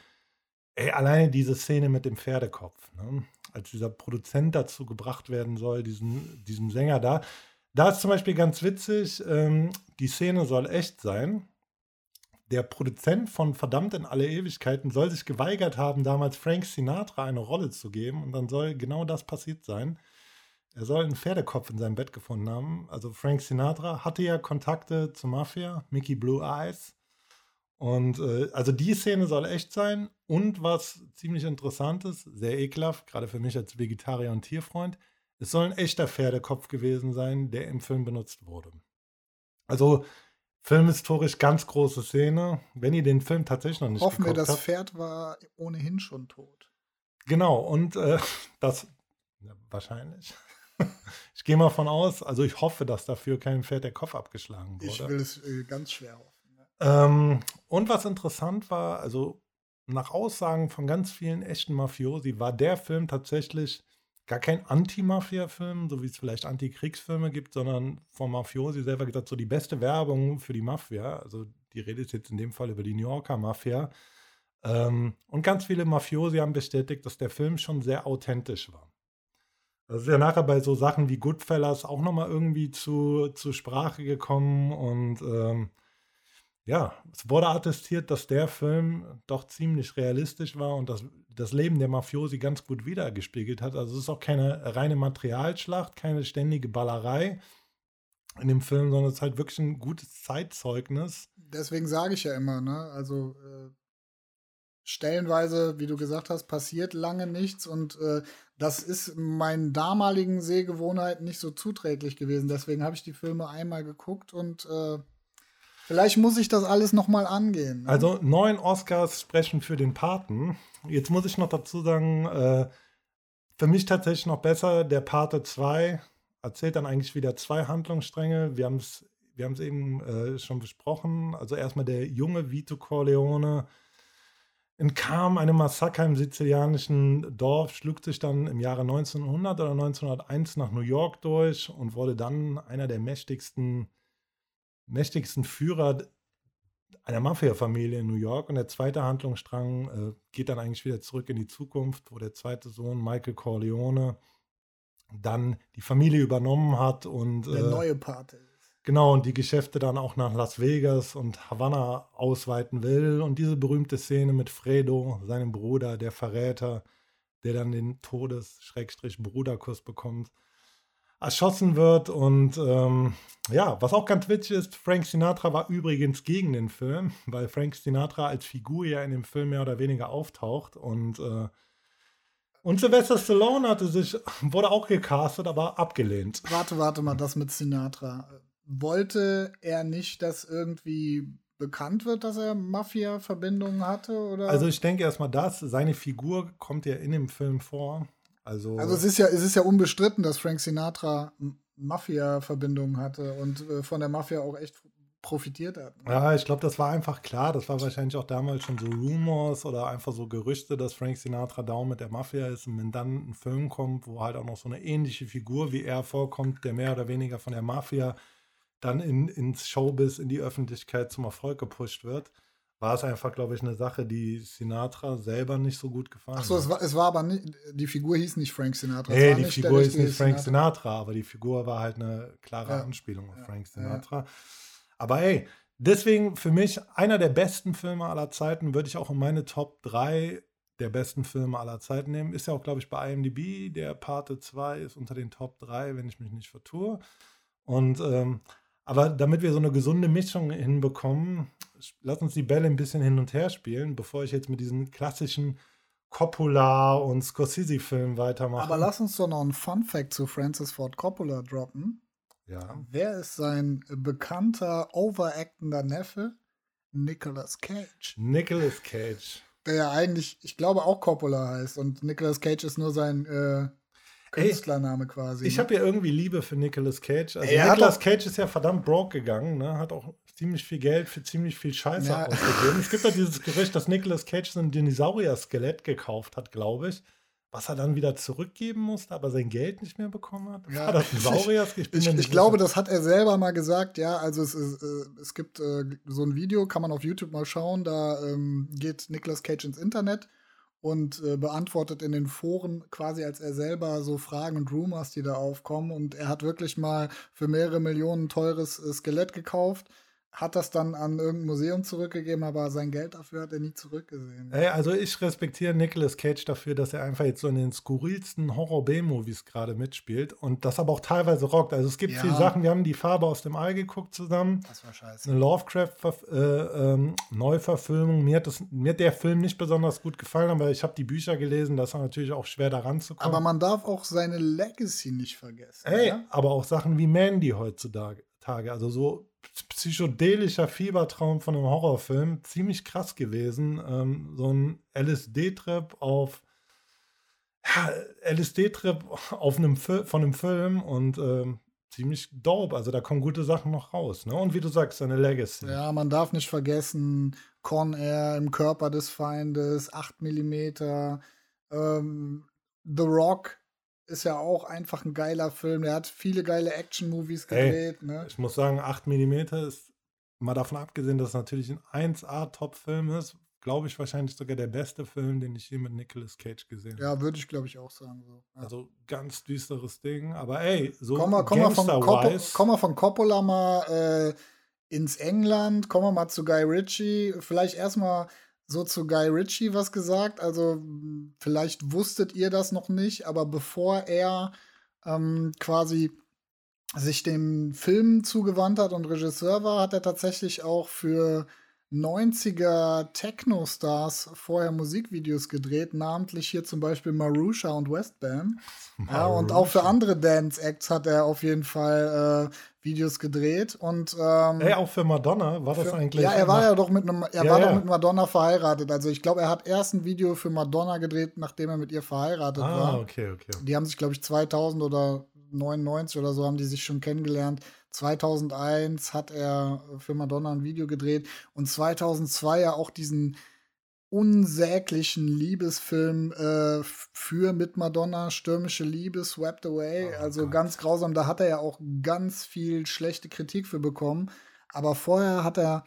ey, alleine diese Szene mit dem Pferdekopf, ne? als dieser Produzent dazu gebracht werden soll, diesen, diesem Sänger da. Da ist zum Beispiel ganz witzig, ähm, die Szene soll echt sein. Der Produzent von Verdammt in alle Ewigkeiten soll sich geweigert haben, damals Frank Sinatra eine Rolle zu geben. Und dann soll genau das passiert sein. Er soll einen Pferdekopf in seinem Bett gefunden haben. Also Frank Sinatra hatte ja Kontakte zur Mafia, Mickey Blue Eyes. Und äh, also die Szene soll echt sein. Und was ziemlich interessant ist, sehr ekelhaft, gerade für mich als Vegetarier und Tierfreund, es soll ein echter Pferdekopf gewesen sein, der im Film benutzt wurde. Also filmhistorisch ganz große Szene. Wenn ihr den Film tatsächlich noch nicht Hoffen wir, das habt. Pferd war ohnehin schon tot. Genau, und äh, das ja, wahrscheinlich. ich gehe mal von aus, also ich hoffe, dass dafür kein Pferd der Kopf abgeschlagen wurde. Ich will es äh, ganz schwer hoffen. Ähm, und was interessant war, also nach Aussagen von ganz vielen echten Mafiosi war der Film tatsächlich gar kein Anti-Mafia-Film, so wie es vielleicht Anti-Kriegsfilme gibt, sondern vom Mafiosi selber gesagt, so die beste Werbung für die Mafia. Also die Rede ist jetzt in dem Fall über die New Yorker Mafia. Ähm, und ganz viele Mafiosi haben bestätigt, dass der Film schon sehr authentisch war. Das ist ja nachher bei so Sachen wie Goodfellas auch nochmal irgendwie zu, zu Sprache gekommen und ähm, ja, es wurde attestiert, dass der Film doch ziemlich realistisch war und das, das Leben der Mafiosi ganz gut wiedergespiegelt hat. Also es ist auch keine reine Materialschlacht, keine ständige Ballerei in dem Film, sondern es ist halt wirklich ein gutes Zeitzeugnis. Deswegen sage ich ja immer, ne? Also äh, stellenweise, wie du gesagt hast, passiert lange nichts und äh, das ist meinen damaligen Sehgewohnheiten nicht so zuträglich gewesen. Deswegen habe ich die Filme einmal geguckt und äh, vielleicht muss ich das alles noch mal angehen. Ne? Also neun Oscars sprechen für den Paten. Jetzt muss ich noch dazu sagen, äh, für mich tatsächlich noch besser, der Pate 2 erzählt dann eigentlich wieder zwei Handlungsstränge. Wir haben es wir eben äh, schon besprochen. Also erstmal der junge Vito Corleone entkam einem Massaker im sizilianischen Dorf, schlug sich dann im Jahre 1900 oder 1901 nach New York durch und wurde dann einer der mächtigsten, mächtigsten Führer einer Mafia-Familie in New York. Und der zweite Handlungsstrang äh, geht dann eigentlich wieder zurück in die Zukunft, wo der zweite Sohn, Michael Corleone, dann die Familie übernommen hat und Der äh, neue Pate. genau und die Geschäfte dann auch nach Las Vegas und Havanna ausweiten will. Und diese berühmte Szene mit Fredo, seinem Bruder, der Verräter, der dann den Todes-Bruderkuss bekommt, erschossen wird. Und ähm, ja, was auch ganz witzig ist, Frank Sinatra war übrigens gegen den Film, weil Frank Sinatra als Figur ja in dem Film mehr oder weniger auftaucht. Und, äh, und Sylvester Stallone hatte sich, wurde auch gecastet, aber abgelehnt. Warte, warte mal, das mit Sinatra. Wollte er nicht, dass irgendwie bekannt wird, dass er Mafia-Verbindungen hatte? Oder? Also ich denke erstmal das, seine Figur kommt ja in dem Film vor. Also, Also es ist ja, es ist ja unbestritten, dass Frank Sinatra Mafia-Verbindungen hatte und äh, von der Mafia auch echt profitiert hat. ne? ja, ich glaube, das war einfach klar. Das war wahrscheinlich auch damals schon so Rumors oder einfach so Gerüchte, dass Frank Sinatra down mit der Mafia ist. Und wenn dann ein Film kommt, wo halt auch noch so eine ähnliche Figur wie er vorkommt, der mehr oder weniger von der Mafia dann in, ins Showbiz, in die Öffentlichkeit zum Erfolg gepusht wird, war es einfach, glaube ich, eine Sache, die Sinatra selber nicht so gut gefallen Achso, hat. es war, es war aber nicht, die Figur hieß nicht Frank Sinatra. Nee, die Figur richtige nicht Frank Sinatra, aber die Figur war halt eine klare Ja. Anspielung auf Ja. Frank Ja. Sinatra. Aber ey, deswegen für mich einer der besten Filme aller Zeiten, würde ich auch in meine Top 3 der besten Filme aller Zeiten nehmen. Ist ja auch, glaube ich, bei IMDb. Der Pate 2 ist unter den Top 3, wenn ich mich nicht vertue. Und ähm, aber damit wir so eine gesunde Mischung hinbekommen, lass uns die Bälle ein bisschen hin und her spielen, bevor ich jetzt mit diesen klassischen Coppola und Scorsese-Filmen weitermache. Aber lass uns doch noch einen Fun-Fact zu Francis Ford Coppola droppen. Ja. Wer ist sein bekannter, overactender Neffe? Nicolas Cage. Nicolas Cage. Der ja eigentlich, ich glaube, auch Coppola heißt. Und Nicolas Cage ist nur sein äh, Künstlername quasi. Ich ne? habe ja irgendwie Liebe für Nicolas Cage. Also Er hat Nicolas Cage ist ja verdammt broke gegangen, ne? hat auch ziemlich viel Geld für ziemlich viel Scheiße Ja. ausgegeben. Es gibt ja dieses Gerücht, dass Nicolas Cage so ein Dinosaurier-Skelett gekauft hat, glaube ich, was er dann wieder zurückgeben musste, aber sein Geld nicht mehr bekommen hat. Ja. Das ein Saurier? Ich, ich nicht glaube, das hat er selber mal gesagt, ja. Also es, ist, äh, es gibt äh, so ein Video, kann man auf YouTube mal schauen, da ähm, geht Nicolas Cage ins Internet und äh, beantwortet in den Foren quasi als er selber so Fragen und Rumors, die da aufkommen. Und er hat wirklich mal für mehrere Millionen teures äh, Skelett gekauft, hat das dann an irgendein Museum zurückgegeben, aber sein Geld dafür hat er nie zurückgesehen. Ey, also ich respektiere Nicolas Cage dafür, dass er einfach jetzt so in den skurrilsten Horror-B-Movies gerade mitspielt und das aber auch teilweise rockt. Also es gibt Ja. viele Sachen, wir haben die Farbe aus dem All geguckt zusammen. Das war scheiße. eine Lovecraft-Neuverfilmung. mir, hat das- mir hat der Film nicht besonders gut gefallen, aber ich habe die Bücher gelesen, das ist natürlich auch schwer daran zu kommen. Aber man darf auch seine Legacy nicht vergessen. Ey, ja? aber auch Sachen wie Mandy heutzutage, Tage, also so psychedelischer Fiebertraum von einem Horrorfilm, ziemlich krass gewesen. Ähm, so ein LSD-Trip auf ja, LSD-Trip auf einem von einem Film und ähm, ziemlich dope. Also da kommen gute Sachen noch raus. Ne? Und wie du sagst, seine Legacy. Ja, man darf nicht vergessen, Con Air im Körper des Feindes, 8 mm. Ähm, The Rock ist ja auch einfach ein geiler Film. Der hat viele geile Action-Movies gedreht. Ne? Ich muss sagen, 8 mm ist, mal davon abgesehen, dass es natürlich ein 1A-Top-Film ist, glaube ich, wahrscheinlich sogar der beste Film, den ich je mit Nicolas Cage gesehen habe. Ja, würde ich glaube ich auch sagen. So. Ja. Also ganz düsteres Ding, aber ey, so komm, mal, komm, mal von Coppo, komm mal von Coppola mal äh, ins England, komm mal, mal zu Guy Ritchie. Vielleicht erstmal so zu Guy Ritchie was gesagt. Also mh, vielleicht wusstet ihr das noch nicht, aber bevor er ähm, quasi sich dem Film zugewandt hat und Regisseur war, hat er tatsächlich auch für 90er Techno-Stars vorher Musikvideos gedreht, namentlich hier zum Beispiel Marusha und Westbam. Ja, und auch für andere Dance-Acts hat er auf jeden Fall äh, Videos gedreht. Und ähm, Ey, auch für Madonna war das für, eigentlich. ja, er war ja doch mit einem, er Ja, war ja. doch mit Madonna verheiratet. Also ich glaube, er hat erst ein Video für Madonna gedreht, nachdem er mit ihr verheiratet Ah, war. okay, okay. Die haben sich, glaube ich, 2000 oder 99 oder so haben die sich schon kennengelernt. 2001 hat er für Madonna ein Video gedreht und 2002 ja auch diesen unsäglichen Liebesfilm äh, für mit Madonna, Stürmische Liebe, Swept Away. Oh also Gott. ganz grausam. Da hat er ja auch ganz viel schlechte Kritik für bekommen. Aber vorher hat er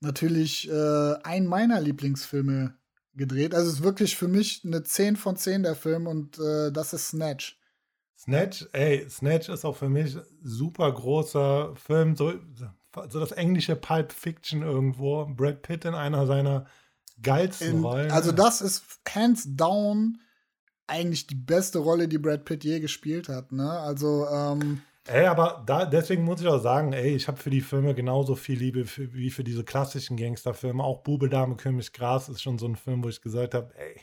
natürlich äh, ein meiner Lieblingsfilme gedreht. Also es ist wirklich für mich eine 10 von 10 der Film und äh, das ist Snatch. Snatch, ey, Snatch ist auch für mich super großer Film, so, so das englische Pulp Fiction irgendwo. Brad Pitt in einer seiner geilsten In, Rollen. also das ist hands down eigentlich die beste Rolle, die Brad Pitt je gespielt hat. Ne? Also ähm, Ey, aber da, deswegen muss ich auch sagen, ey, ich habe für die Filme genauso viel Liebe für, wie für diese klassischen Gangsterfilme. Auch Bube, Dame, König, Gras ist schon so ein Film, wo ich gesagt habe, ey,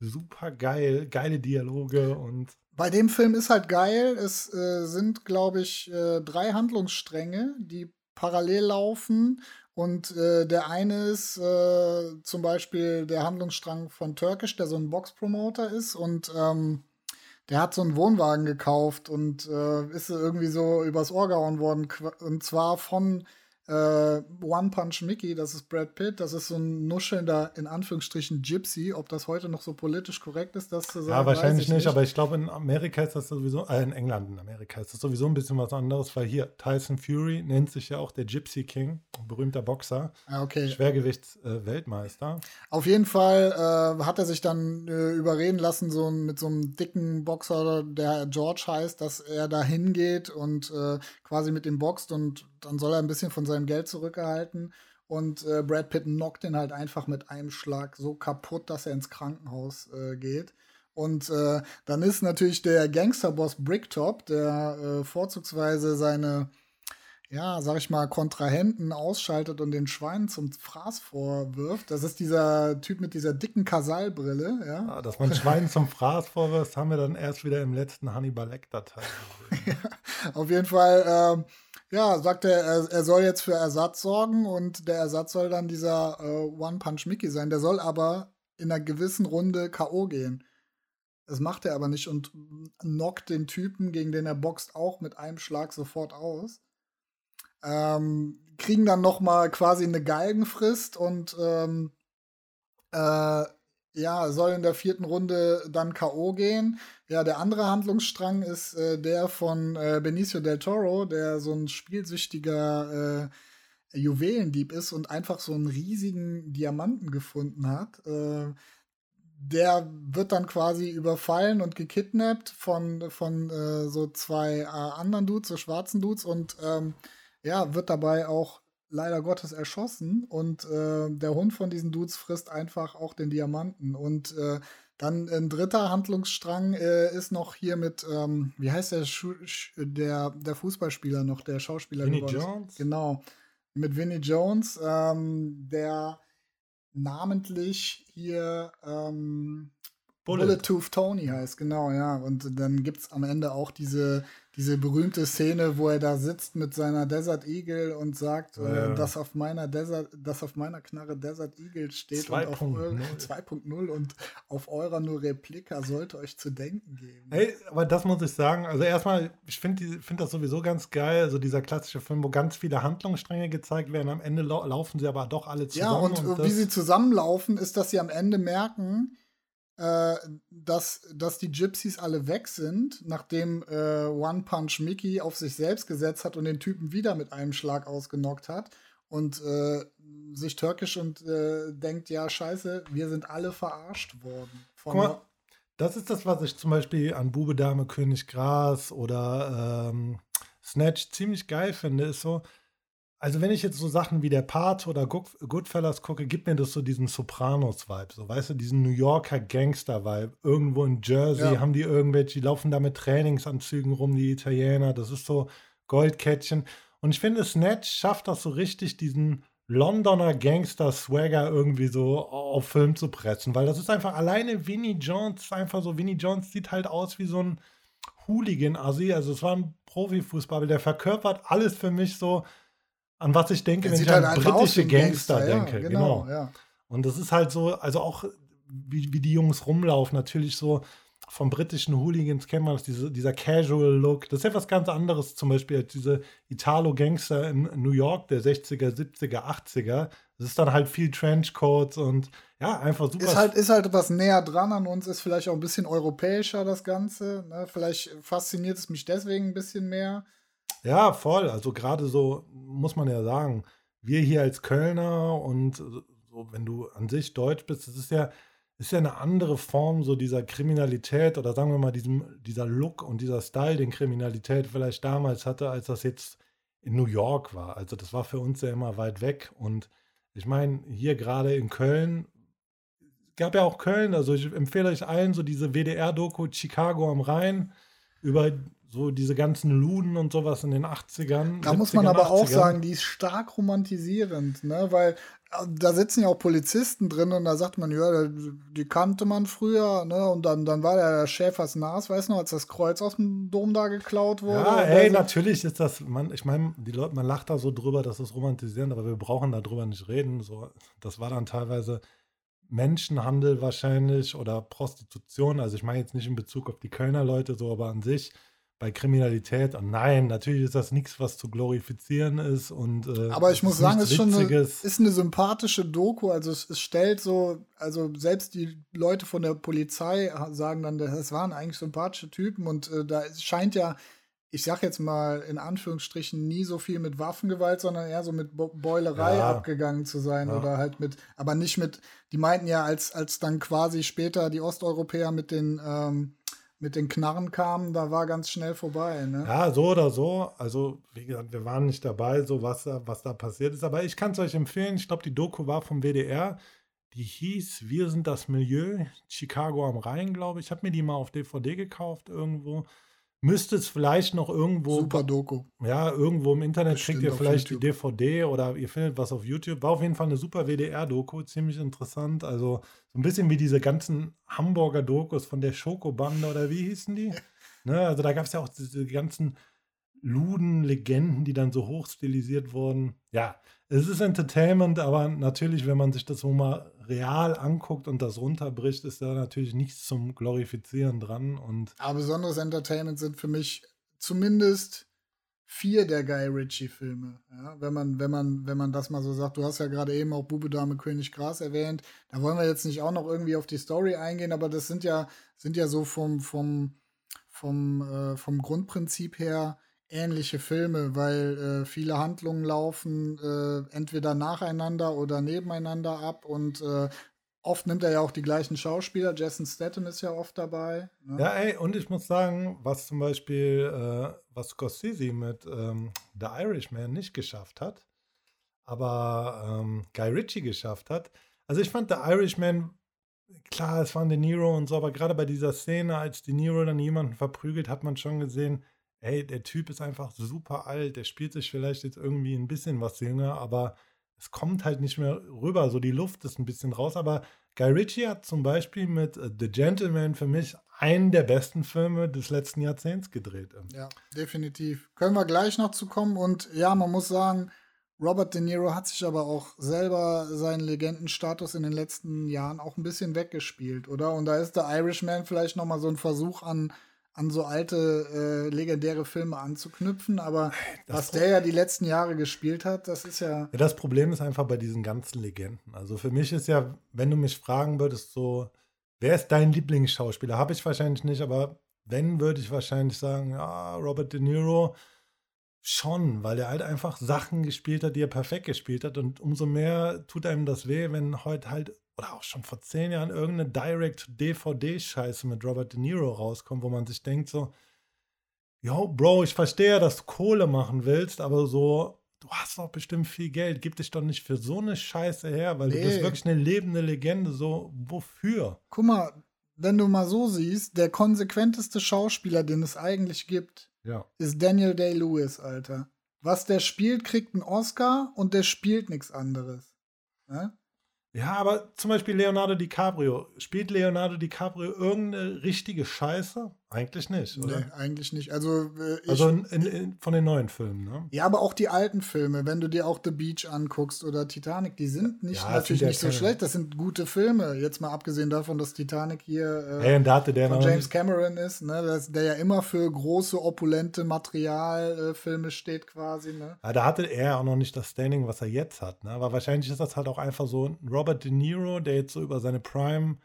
super geil, geile Dialoge und bei dem Film ist halt geil. Es äh, sind, glaube ich, äh, drei Handlungsstränge, die parallel laufen. Und äh, der eine ist äh, zum Beispiel der Handlungsstrang von Turkish, der so ein Boxpromoter ist. Und ähm, der hat so einen Wohnwagen gekauft und äh, ist irgendwie so übers Ohr gehauen worden. Und zwar von äh, One Punch Mickey, das ist Brad Pitt, das ist so ein nuschelnder, in Anführungsstrichen, Gypsy. Ob das heute noch so politisch korrekt ist, das zu sagen. Ja, weiß wahrscheinlich ich nicht, aber ich glaube, in Amerika ist das sowieso, äh, in England, in Amerika ist das sowieso ein bisschen was anderes, weil hier Tyson Fury nennt sich ja auch der Gypsy King, berühmter Boxer, Ah, okay. Schwergewichtsweltmeister. Auf jeden Fall äh, hat er sich dann äh, überreden lassen, so mit so einem dicken Boxer, der George heißt, dass er da hingeht und äh, quasi mit ihm boxt und dann soll er ein bisschen von seinem Geld zurückerhalten. Und äh, Brad Pitt knockt ihn halt einfach mit einem Schlag so kaputt, dass er ins Krankenhaus äh, geht. Und äh, dann ist natürlich der Gangsterboss Bricktop, der äh, vorzugsweise seine, ja, sag ich mal, Kontrahenten ausschaltet und den Schweinen zum Fraß vorwirft. Das ist dieser Typ mit dieser dicken Kasallbrille, ja. Ah, Dass man Schweinen zum Fraß vorwirft, haben wir dann erst wieder im letzten Hannibal Lecter-Teil gesehen. Auf jeden Fall, ähm, ja, sagt er, er, er soll jetzt für Ersatz sorgen und der Ersatz soll dann dieser äh, One-Punch-Mickey sein. Der soll aber in einer gewissen Runde K.O. gehen. Das macht er aber nicht und knockt den Typen, gegen den er boxt, auch mit einem Schlag sofort aus. Ähm, kriegen dann noch mal quasi eine Galgenfrist und ähm, äh, ja, soll in der vierten Runde dann K.O. gehen. Ja, der andere Handlungsstrang ist äh, der von äh, Benicio del Toro, der so ein spielsüchtiger äh, Juwelendieb ist und einfach so einen riesigen Diamanten gefunden hat. Äh, der wird dann quasi überfallen und gekidnappt von, von äh, so zwei anderen Dudes, so schwarzen Dudes und ähm, ja, wird dabei auch leider Gottes erschossen und äh, der Hund von diesen Dudes frisst einfach auch den Diamanten und äh, dann ein dritter Handlungsstrang äh, ist noch hier mit, ähm, wie heißt der, Schu Sch der, der Fußballspieler noch, der Schauspieler Vinnie geworden? Jones? Genau, mit Vinnie Jones, ähm, der namentlich hier ähm, Bullet. Bullet Tony heißt, genau, ja. Und dann gibt es am Ende auch diese, diese berühmte Szene, wo er da sitzt mit seiner Desert Eagle und sagt, Ja. äh, dass auf meiner Desert, dass auf meiner Knarre Desert Eagle steht und auf 2.0. eure- 2.0 und auf eurer nur Replika sollte euch zu denken geben. Hey, aber das muss ich sagen. Also erstmal, ich finde find das sowieso ganz geil. Also dieser klassische Film, wo ganz viele Handlungsstränge gezeigt werden. Am Ende lau laufen sie aber doch alle Ja, zusammen. und, äh, das, wie sie zusammenlaufen, ist, dass sie am Ende merken, äh, dass, dass die Gypsies alle weg sind, nachdem äh, One Punch Mickey auf sich selbst gesetzt hat und den Typen wieder mit einem Schlag ausgenockt hat und äh, sich türkisch und äh, denkt, ja, scheiße, wir sind alle verarscht worden. Guck mal, das ist das, was ich zum Beispiel an Bube, Dame, König, Gras oder ähm, Snatch ziemlich geil finde, ist so, also wenn ich jetzt so Sachen wie der Part oder Good, Goodfellas gucke, gibt mir das so diesen Sopranos-Vibe, so weißt du, diesen New Yorker Gangster-Vibe. Irgendwo in Jersey Ja. haben die irgendwelche, die laufen da mit Trainingsanzügen rum, die Italiener, das ist so Goldkettchen. Und ich finde, Snatch schafft das so richtig, diesen Londoner Gangster-Swagger irgendwie so auf Film zu pressen, weil das ist einfach alleine Vinnie Jones, einfach so, Vinnie Jones sieht halt aus wie so ein Hooligan-Assi, also es war ein Profifußballer, der verkörpert alles für mich so, an was ich denke, wenn ich an halt aus britische Gangster, Gangster, ja, denke. genau, genau. ja. Und das ist halt so, also auch wie, wie die Jungs rumlaufen, natürlich so vom britischen Hooligans kennt man das, diese, dieser Casual-Look. Das ist etwas ganz anderes zum Beispiel als diese Italo-Gangster in New York der 60er, 70er, 80er. Das ist dann halt viel Trenchcoats und ja, einfach super. Ist halt, ist halt was näher dran an uns, ist vielleicht auch ein bisschen europäischer, das Ganze. Ne? Vielleicht fasziniert es mich deswegen ein bisschen mehr. Ja, voll. Also gerade so muss man ja sagen, wir hier als Kölner und so, wenn du an sich Deutsch bist, das ist ja, ist ja eine andere Form so dieser Kriminalität oder sagen wir mal diesem, dieser Look und dieser Style, den Kriminalität vielleicht damals hatte, als das jetzt in New York war. Also das war für uns ja immer weit weg. Und ich meine, hier gerade in Köln, gab ja auch Köln, also ich empfehle euch allen so diese WDR-Doku Chicago am Rhein über so diese ganzen Luden und sowas in den 80ern. Da muss man aber 80ern. auch sagen, die ist stark romantisierend, ne? Weil da sitzen ja auch Polizisten drin und da sagt man, ja, die kannte man früher, ne? Und dann, dann war der Schäfers Nas, weißt du noch, als das Kreuz aus dem Dom da geklaut wurde. Ja, ey, natürlich ist das, man, ich meine, die Leute, man lacht da so drüber, dass es romantisierend, aber wir brauchen darüber nicht reden. So, das war dann teilweise Menschenhandel wahrscheinlich oder Prostitution. Also ich meine jetzt nicht in Bezug auf die Kölner Leute so, aber an sich bei Kriminalität. Und nein, natürlich ist das nichts, was zu glorifizieren ist. Und, äh, Aber ich muss sagen, es ist schon eine, ist eine sympathische Doku. Also es, es, stellt so, also selbst die Leute von der Polizei sagen dann, das waren eigentlich sympathische Typen. Und äh, da scheint ja, ich sag jetzt mal in Anführungsstrichen, nie so viel mit Waffengewalt, sondern eher so mit Bo Beulerei ja. abgegangen zu sein. Ja. Oder halt mit, aber nicht mit, die meinten ja, als, als dann quasi später die Osteuropäer mit den ähm, mit den Knarren kamen, da war ganz schnell vorbei. Ne? Ja, so oder so. Also, wie gesagt, wir waren nicht dabei, so was was da passiert ist. Aber ich kann es euch empfehlen. Ich glaube, die Doku war vom WDR. Die hieß Wir sind das Milieu, Chicago am Rhein, glaube ich. Ich habe mir die mal auf DVD gekauft irgendwo. Müsste es vielleicht noch irgendwo. Super Doku. Ja, irgendwo im Internet Bestimmt kriegt ihr vielleicht die DVD oder ihr findet was auf YouTube. War auf jeden Fall eine super WDR-Doku, ziemlich interessant. Also so ein bisschen wie diese ganzen Hamburger Dokus von der Schokobande oder wie hießen die? ne, also da gab es ja auch diese ganzen Luden-Legenden, die dann so hochstilisiert wurden. Ja, es ist Entertainment, aber natürlich, wenn man sich das so mal real anguckt und das runterbricht, ist da natürlich nichts zum Glorifizieren dran. Und aber besonderes Entertainment sind für mich zumindest vier der Guy Ritchie-Filme. Ja, wenn man, wenn man, wenn man das mal so sagt, du hast ja gerade eben auch Bube Dame König Gras erwähnt. Da wollen wir jetzt nicht auch noch irgendwie auf die Story eingehen, aber das sind ja, sind ja so vom, vom, vom, äh, vom Grundprinzip her ähnliche Filme, weil äh, viele Handlungen laufen äh, entweder nacheinander oder nebeneinander ab und äh, oft nimmt er ja auch die gleichen Schauspieler. Jason Statham ist ja oft dabei. Ne? Ja, ey, und ich muss sagen, was zum Beispiel, äh, was Scorsese mit ähm, The Irishman nicht geschafft hat, aber ähm, Guy Ritchie geschafft hat. Also ich fand The Irishman, klar, es war De Niro und so, aber gerade bei dieser Szene, als De Niro dann jemanden verprügelt, hat man schon gesehen, ey, der Typ ist einfach super alt, der spielt sich vielleicht jetzt irgendwie ein bisschen was jünger, aber es kommt halt nicht mehr rüber. So die Luft ist ein bisschen raus. Aber Guy Ritchie hat zum Beispiel mit äh, The Gentleman für mich einen der besten Filme des letzten Jahrzehnts gedreht. Ja, definitiv. Können wir gleich noch zu kommen. Und ja, man muss sagen, Robert De Niro hat sich aber auch selber seinen Legendenstatus in den letzten Jahren auch ein bisschen weggespielt, oder? Und da ist der Irishman vielleicht noch mal so ein Versuch an an so alte äh, legendäre Filme anzuknüpfen, aber das was der ja die letzten Jahre gespielt hat, das ist ja, ja. Das Problem ist einfach bei diesen ganzen Legenden. Also für mich ist ja, wenn du mich fragen würdest, so, wer ist dein Lieblingsschauspieler? Habe ich wahrscheinlich nicht, aber wenn, würde ich wahrscheinlich sagen, ja, Robert De Niro. Schon, weil er halt einfach Sachen gespielt hat, die er perfekt gespielt hat. Und umso mehr tut einem das weh, wenn heute halt oder auch schon vor zehn Jahren irgendeine Direct-DVD-Scheiße mit Robert De Niro rauskommt, wo man sich denkt so, yo, Bro, ich verstehe, dass du Kohle machen willst, aber so, du hast doch bestimmt viel Geld, gib dich doch nicht für so eine Scheiße her, weil nee. du bist wirklich eine lebende Legende, so, wofür? Guck mal, wenn du mal so siehst, der konsequenteste Schauspieler, den es eigentlich gibt, ja. ist Daniel Day-Lewis, Alter. Was der spielt, kriegt einen Oscar und der spielt nichts anderes. Ne? Ja, aber zum Beispiel Leonardo DiCaprio. Spielt Leonardo DiCaprio irgendeine richtige Scheiße? Eigentlich nicht, oder? Nee, eigentlich nicht. Also, äh, ich, also in, in, von den neuen Filmen, ne? Ja, aber auch die alten Filme, wenn du dir auch The Beach anguckst oder Titanic, die sind nicht ja, natürlich nicht so schlecht. Das sind gute Filme. Jetzt mal abgesehen davon, dass Titanic hier äh, hey, da hatte der von James Cameron ist, ne? Das, der ja immer für große, opulente Materialfilme äh, steht quasi, ne? Ja, da hatte er auch noch nicht das Standing, was er jetzt hat, ne? Aber wahrscheinlich ist das halt auch einfach so ein Robert De Niro, der jetzt so über seine Prime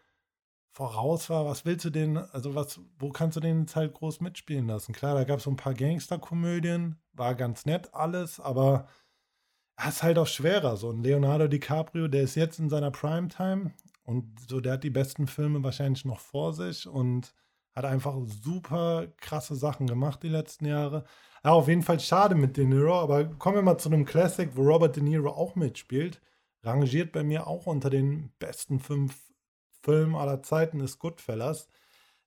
voraus war, was willst du denn, also was, wo kannst du den jetzt halt groß mitspielen lassen? Klar, da gab es so ein paar Gangsterkomödien, war ganz nett alles, aber Das ist halt auch schwerer. So ein Leonardo DiCaprio, der ist jetzt in seiner Primetime und so, der hat die besten Filme wahrscheinlich noch vor sich und hat einfach super krasse Sachen gemacht die letzten Jahre. Ja, auf jeden Fall schade mit De Niro, aber kommen wir mal zu einem Classic, wo Robert De Niro auch mitspielt. Rangiert bei mir auch unter den besten fünf Filmen aller Zeiten ist Goodfellas.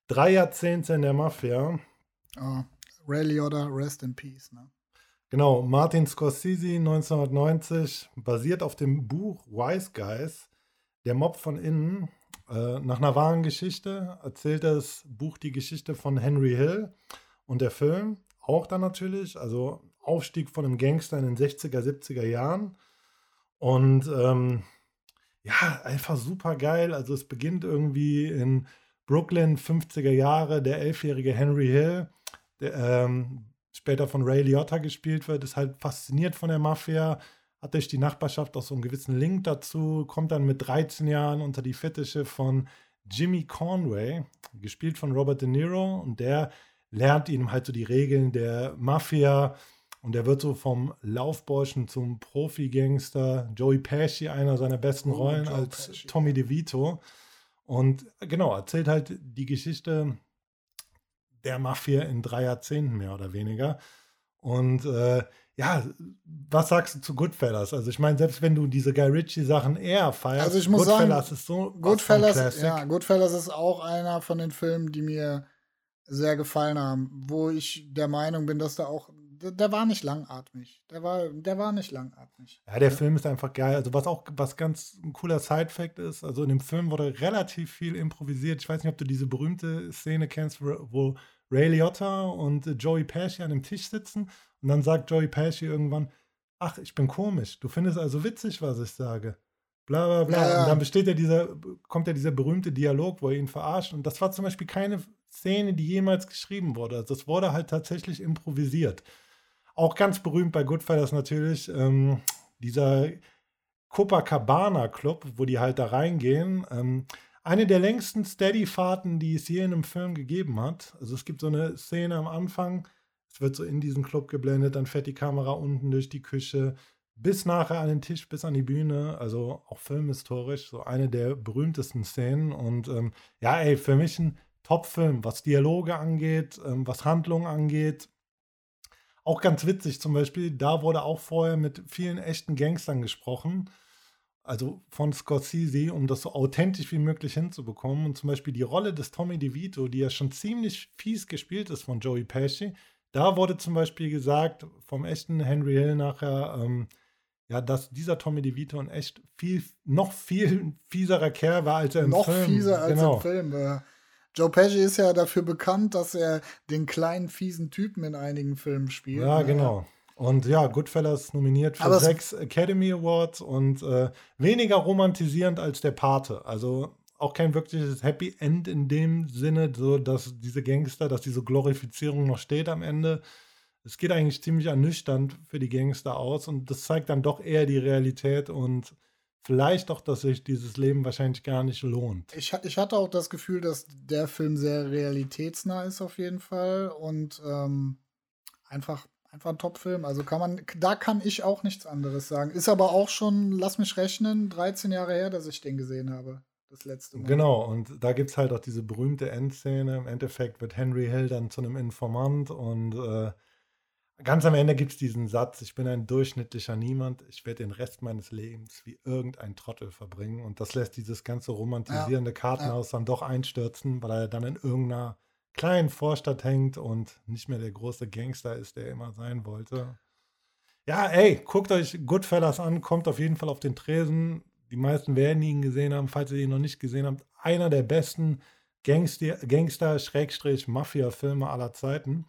Drei Jahrzehnte in der Mafia. Oh, Ray Liotta, Rest in Peace, ne? Genau, Martin Scorsese 1990, basiert auf dem Buch Wise Guys, Der Mob von innen. Äh, nach einer wahren Geschichte erzählt das Buch die Geschichte von Henry Hill und der Film auch dann natürlich, also Aufstieg von einem Gangster in den 60er, 70er Jahren. Und ähm, ja, einfach super geil. Also es beginnt irgendwie in Brooklyn, 50er Jahre, der elfjährige Henry Hill, der ähm, später von Ray Liotta gespielt wird, ist halt fasziniert von der Mafia, hat durch die Nachbarschaft auch so einen gewissen Link dazu, kommt dann mit 13 Jahren unter die Fittiche von Jimmy Conway, gespielt von Robert De Niro, und der lernt ihm halt so die Regeln der Mafia und er wird so vom Laufburschen zum Profi-Gangster. Joey Pesci, einer seiner besten oh, Rollen Joe als Pesci. Tommy DeVito. Und genau, erzählt halt die Geschichte der Mafia in drei Jahrzehnten mehr oder weniger. Und äh, ja, was sagst du zu Goodfellas? Also ich meine, selbst wenn du diese Guy Ritchie Sachen eher feierst, also ich muss Goodfellas sagen, ist so Goodfellas, ja, Goodfellas ist auch einer von den Filmen, die mir sehr gefallen haben, wo ich der Meinung bin, dass da auch der, war nicht langatmig. Der war, der war nicht langatmig. Ja, der ja. Film ist einfach geil. Also was auch was ganz ein cooler Side-Fact ist, also in dem Film wurde relativ viel improvisiert. Ich weiß nicht, ob du diese berühmte Szene kennst, wo Ray Liotta und Joey Pesci an dem Tisch sitzen und dann sagt Joey Pesci irgendwann, ach, ich bin komisch. Du findest also witzig, was ich sage. Bla bla bla. Ja. Und dann besteht ja dieser, kommt ja dieser berühmte Dialog, wo er ihn verarscht. Und das war zum Beispiel keine Szene, die jemals geschrieben wurde. Also das wurde halt tatsächlich improvisiert. Auch ganz berühmt bei Goodfellas natürlich, ähm, dieser Copacabana Club, wo die halt da reingehen. Ähm, eine der längsten Steady-Fahrten, die es je in einem Film gegeben hat. Also es gibt so eine Szene am Anfang, es wird so in diesen Club geblendet, dann fährt die Kamera unten durch die Küche, bis nachher an den Tisch, bis an die Bühne. Also auch filmhistorisch, so eine der berühmtesten Szenen. Und ähm, ja, ey, für mich ein Top-Film, was Dialoge angeht, ähm, was Handlung angeht. Auch ganz witzig zum Beispiel, da wurde auch vorher mit vielen echten Gangstern gesprochen. Also von Scorsese, um das so authentisch wie möglich hinzubekommen. Und zum Beispiel die Rolle des Tommy DeVito, die ja schon ziemlich fies gespielt ist von Joey Pesci, da wurde zum Beispiel gesagt vom echten Henry Hill nachher, ähm, ja, dass dieser Tommy DeVito ein echt viel, noch viel fieserer Kerl war, als er im noch Film. Noch fieser als genau. im Film, ja. Joe Pesci ist ja dafür bekannt, dass er den kleinen, fiesen Typen in einigen Filmen spielt. Ja, ne? genau. Und ja, Goodfellas nominiert für Aber sechs Academy Awards und äh, weniger romantisierend als der Pate. Also auch kein wirkliches Happy End in dem Sinne, so dass diese Gangster, dass diese Glorifizierung noch steht am Ende. Es geht eigentlich ziemlich ernüchternd für die Gangster aus und das zeigt dann doch eher die Realität und vielleicht auch, dass sich dieses Leben wahrscheinlich gar nicht lohnt. Ich, ich hatte auch das Gefühl, dass der Film sehr realitätsnah ist auf jeden Fall und ähm, einfach einfach ein Top-Film. Also kann man, da kann ich auch nichts anderes sagen. Ist aber auch schon, lass mich rechnen, 13 Jahre her, dass ich den gesehen habe. Das letzte Mal. Genau, und da gibt es halt auch diese berühmte Endszene. Im Endeffekt wird Henry Hill dann zu einem Informant und äh, Ganz am Ende gibt es diesen Satz, ich bin ein durchschnittlicher Niemand, ich werde den Rest meines Lebens wie irgendein Trottel verbringen. Und das lässt dieses ganze romantisierende ja, Kartenhaus ja. dann doch einstürzen, weil er dann in irgendeiner kleinen Vorstadt hängt und nicht mehr der große Gangster ist, der er immer sein wollte. Ja, ey, guckt euch Goodfellas an, kommt auf jeden Fall auf den Tresen. Die meisten werden ihn gesehen haben, falls ihr ihn noch nicht gesehen habt. Einer der besten Gangster-Mafia-Filme aller Zeiten.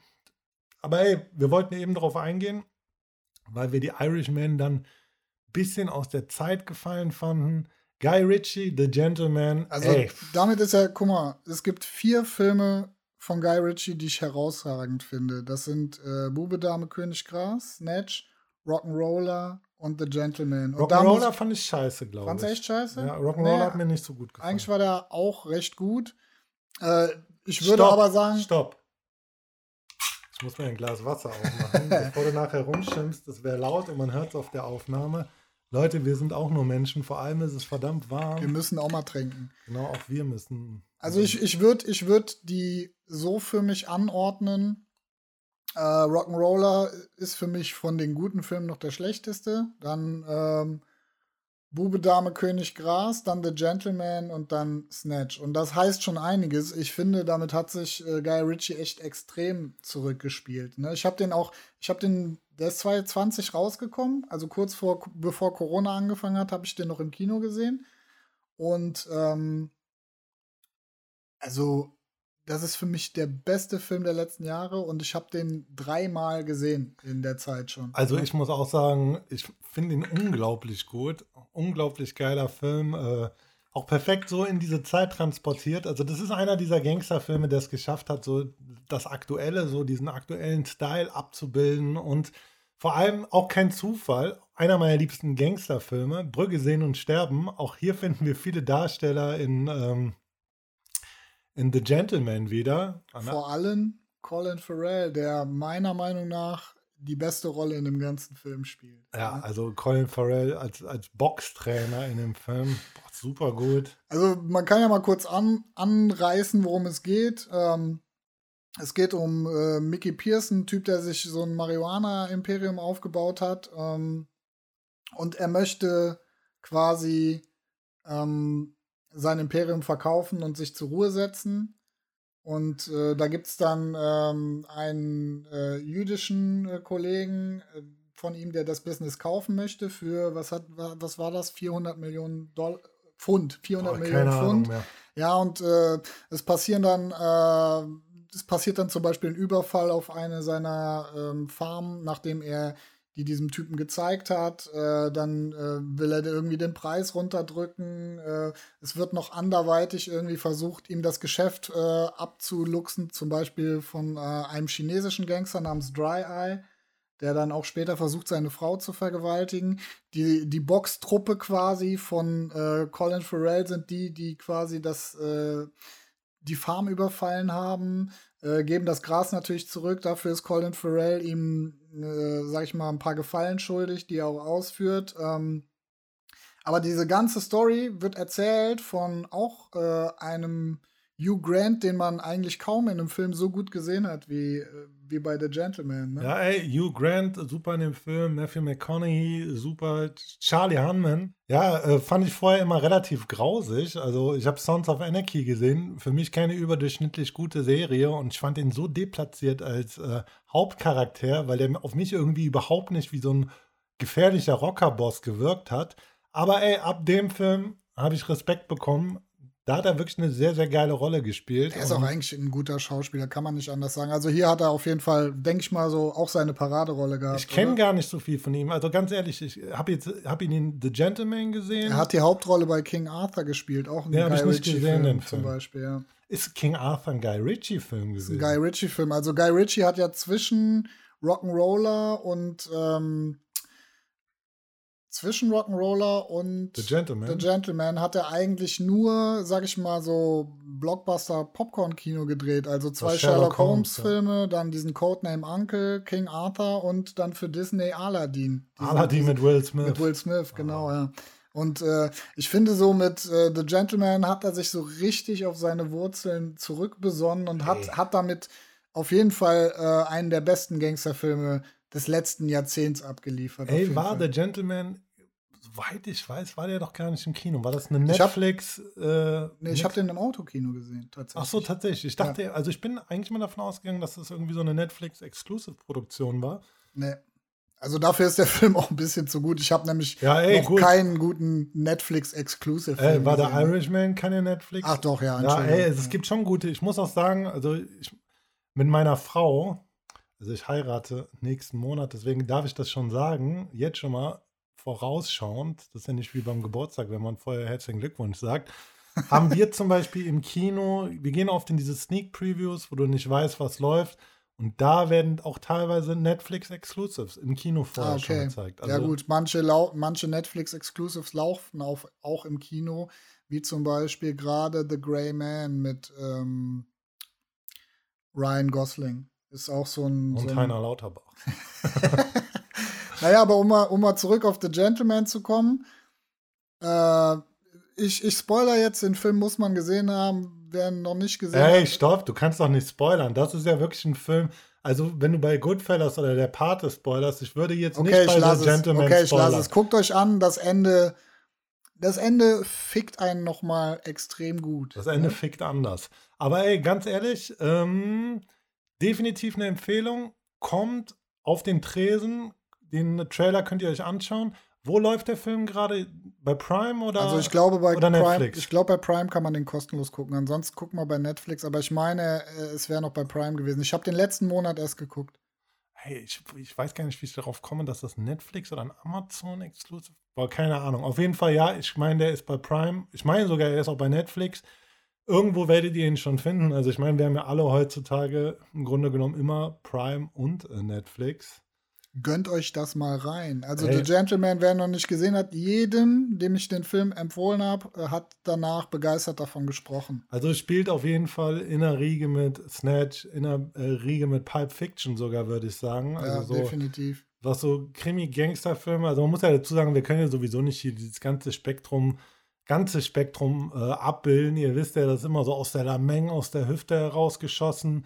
Aber ey, wir wollten eben darauf eingehen, weil wir die Irishmen dann ein bisschen aus der Zeit gefallen fanden. Guy Ritchie, The Gentleman. Also ey. damit ist ja, guck mal, es gibt vier Filme von Guy Ritchie, die ich herausragend finde. Das sind äh, Bube, Dame, König, Gras, Snatch, Rock'n'Roller und The Gentleman. Rock'n'Roller fand ich scheiße, glaube ich. Fand's echt scheiße? Ja, Rock'n'Roller nee, hat mir nicht so gut gefallen. Eigentlich war der auch recht gut. Äh, ich würde Stopp, aber sagen. Stopp. Ich muss mir ein Glas Wasser aufmachen, bevor du nachher rumschimpfst. Das wäre laut und man hört es auf der Aufnahme. Leute, wir sind auch nur Menschen. Vor allem ist es verdammt warm. Wir müssen auch mal trinken. Genau, auch wir müssen. Also ich, ich würde ich würd die so für mich anordnen. Äh, Rock'n'Roller ist für mich von den guten Filmen noch der schlechteste. Dann ähm, Bube, Dame, König, Gras, dann The Gentleman und dann Snatch. Und das heißt schon einiges. Ich finde, damit hat sich äh, Guy Ritchie echt extrem zurückgespielt. Ne? Ich habe den auch, ich habe den, der ist 2020 rausgekommen, also kurz vor, bevor Corona angefangen hat, habe ich den noch im Kino gesehen. Und ähm, also das ist für mich der beste Film der letzten Jahre und ich habe den dreimal gesehen in der Zeit schon. Also ich muss auch sagen, ich finde ihn unglaublich gut, unglaublich geiler Film, äh, auch perfekt so in diese Zeit transportiert. Also das ist einer dieser Gangsterfilme, der es geschafft hat, so das Aktuelle, so diesen aktuellen Style abzubilden und vor allem auch kein Zufall. Einer meiner liebsten Gangsterfilme, Brügge sehen und sterben. Auch hier finden wir viele Darsteller in ähm, in The Gentleman wieder. Vor allem Colin Farrell, der meiner Meinung nach die beste Rolle in dem ganzen Film spielt. Ja, also Colin Farrell als, als Boxtrainer in dem Film, boah, super gut. Also man kann ja mal kurz an, anreißen, worum es geht. Ähm, es geht um äh, Mickey Pearson, Typ, der sich so ein Marihuana-Imperium aufgebaut hat. Ähm, und er möchte quasi ähm, sein Imperium verkaufen und sich zur Ruhe setzen. Und äh, da gibt es dann ähm, einen äh, jüdischen äh, Kollegen äh, von ihm, der das Business kaufen möchte für, was hat, was war das? 400 Millionen Dollar, Pfund, 400 oh, Millionen Pfund. Ja, und äh, es passieren dann, äh, es passiert dann zum Beispiel ein Überfall auf eine seiner ähm, Farmen, nachdem er die diesem Typen gezeigt hat. Äh, dann äh, will er irgendwie den Preis runterdrücken. Äh, es wird noch anderweitig irgendwie versucht, ihm das Geschäft äh, abzuluxen, zum Beispiel von äh, einem chinesischen Gangster namens Dry Eye, der dann auch später versucht, seine Frau zu vergewaltigen. Die, die Boxtruppe quasi von äh, Colin Farrell sind die, die quasi das die Farm überfallen haben, äh, geben das Gras natürlich zurück. Dafür ist Colin Farrell ihm, äh, sag ich mal, ein paar Gefallen schuldig, die er auch ausführt. Ähm, aber diese ganze Story wird erzählt von auch äh, einem Hugh Grant, den man eigentlich kaum in einem Film so gut gesehen hat wie, äh, wie bei The Gentleman. Ne? Ja, ey, Hugh Grant, super in dem Film, Matthew McConaughey, super, Charlie Hunman. Ja, äh, fand ich vorher immer relativ grausig. Also ich habe Sons of Anarchy gesehen, für mich keine überdurchschnittlich gute Serie und ich fand ihn so deplatziert als äh, Hauptcharakter, weil der auf mich irgendwie überhaupt nicht wie so ein gefährlicher Rockerboss gewirkt hat. Aber ey, ab dem Film habe ich Respekt bekommen da hat er wirklich eine sehr, sehr geile Rolle gespielt. Er ist auch eigentlich ein guter Schauspieler, kann man nicht anders sagen. Also hier hat er auf jeden Fall, denke ich mal, so auch seine Paraderolle gehabt. Ich kenne gar nicht so viel von ihm. Also ganz ehrlich, ich habe jetzt hab ihn in The Gentleman gesehen. Er hat die Hauptrolle bei King Arthur gespielt, auch in ja, Guy Ritchie-Film zum Beispiel. Ja. Ist King Arthur ein Guy Ritchie-Film gewesen? Ein Guy Ritchie-Film. Also Guy Ritchie hat ja zwischen Rock'n'Roller und ähm, zwischen Rock'n'Roller und The Gentleman. The Gentleman hat er eigentlich nur, sag ich mal, so Blockbuster-Popcorn-Kino gedreht. Also zwei Sherlock, Sherlock Holmes-Filme, ja. dann diesen Codename Uncle, King Arthur und dann für Disney Aladdin. Aladdin mit Will Smith. Mit Will Smith, genau, oh. ja. Und äh, ich finde, so mit äh, The Gentleman hat er sich so richtig auf seine Wurzeln zurückbesonnen und hat, hat damit auf jeden Fall äh, einen der besten Gangsterfilme des letzten Jahrzehnts abgeliefert. Ey, war Fall. The Gentleman soweit ich weiß, war der doch gar nicht im Kino. War das eine Netflix? Ich habe äh, nee, hab den im Autokino gesehen, tatsächlich. Ach so, tatsächlich. Ich dachte, ja. also ich bin eigentlich mal davon ausgegangen, dass das irgendwie so eine Netflix-Exclusive-Produktion war. Nee. Also dafür ist der Film auch ein bisschen zu gut. Ich habe nämlich ja, ey, noch gut. keinen guten Netflix-Exclusive-Film. Äh, war der Irishman keine Netflix? Ach doch, ja. Ja, ey, es, es gibt schon gute. Ich muss auch sagen, also ich, mit meiner Frau, also ich heirate nächsten Monat, deswegen darf ich das schon sagen, jetzt schon mal, vorausschauend, das ist ja nicht wie beim Geburtstag, wenn man vorher herzlichen Glückwunsch sagt, haben wir zum Beispiel im Kino, wir gehen oft in diese Sneak Previews, wo du nicht weißt, was läuft. Und da werden auch teilweise Netflix-Exclusives im Kino vorher ah, okay. schon gezeigt. Also, ja gut, manche, manche Netflix-Exclusives laufen auf, auch im Kino, wie zum Beispiel gerade The Grey Man mit ähm, Ryan Gosling Ist auch so ein. Und so ein Heiner Lauterbach. naja, aber um mal, um mal zurück auf The Gentleman zu kommen. Äh, ich, ich spoiler jetzt, den Film muss man gesehen haben, wer noch nicht gesehen Ey, hat. stopp, du kannst doch nicht spoilern. Das ist ja wirklich ein Film. Also, wenn du bei Goodfellas oder der Pate spoilerst, ich würde jetzt Okay, nicht ich bei lasse The es. Gentleman Okay, ich lasse spoilern. es. Guckt euch an, das Ende. Das Ende fickt einen noch mal extrem gut. Das Ende fickt anders. Aber ey, ganz ehrlich, ähm, definitiv eine Empfehlung. Kommt auf den Tresen. Den Trailer könnt ihr euch anschauen. Wo läuft der Film gerade? Bei Prime oder? Also ich glaube bei Prime, Netflix? ich glaube bei Prime kann man den kostenlos gucken. Ansonsten guck mal bei Netflix. Aber ich meine, äh, es wäre noch bei Prime gewesen. Ich habe den letzten Monat erst geguckt. Hey, ich, ich weiß gar nicht, wie ich darauf komme, dass das Netflix oder ein Amazon Exclusive war. Keine Ahnung. Auf jeden Fall, ja, ich meine, der ist bei Prime. Ich meine sogar, er ist auch bei Netflix. Irgendwo werdet ihr ihn schon finden. Also ich meine, wir haben ja alle heutzutage im Grunde genommen immer Prime und äh, Netflix. Gönnt euch das mal rein. Also Ey. The Gentleman, wer noch nicht gesehen hat, jedem, dem ich den Film empfohlen habe, äh, hat danach begeistert davon gesprochen. Also es spielt auf jeden Fall in einer Riege mit Snatch, in einer äh, Riege mit Pulp Fiction sogar, würde ich sagen. ja, Also so, definitiv. was so Krimi-Gangster-Filme, also man muss ja dazu sagen, wir können ja sowieso nicht hier dieses ganze Spektrum, ganze Spektrum äh, abbilden. Ihr wisst ja, das ist immer so aus der Lameng, aus der Hüfte herausgeschossen,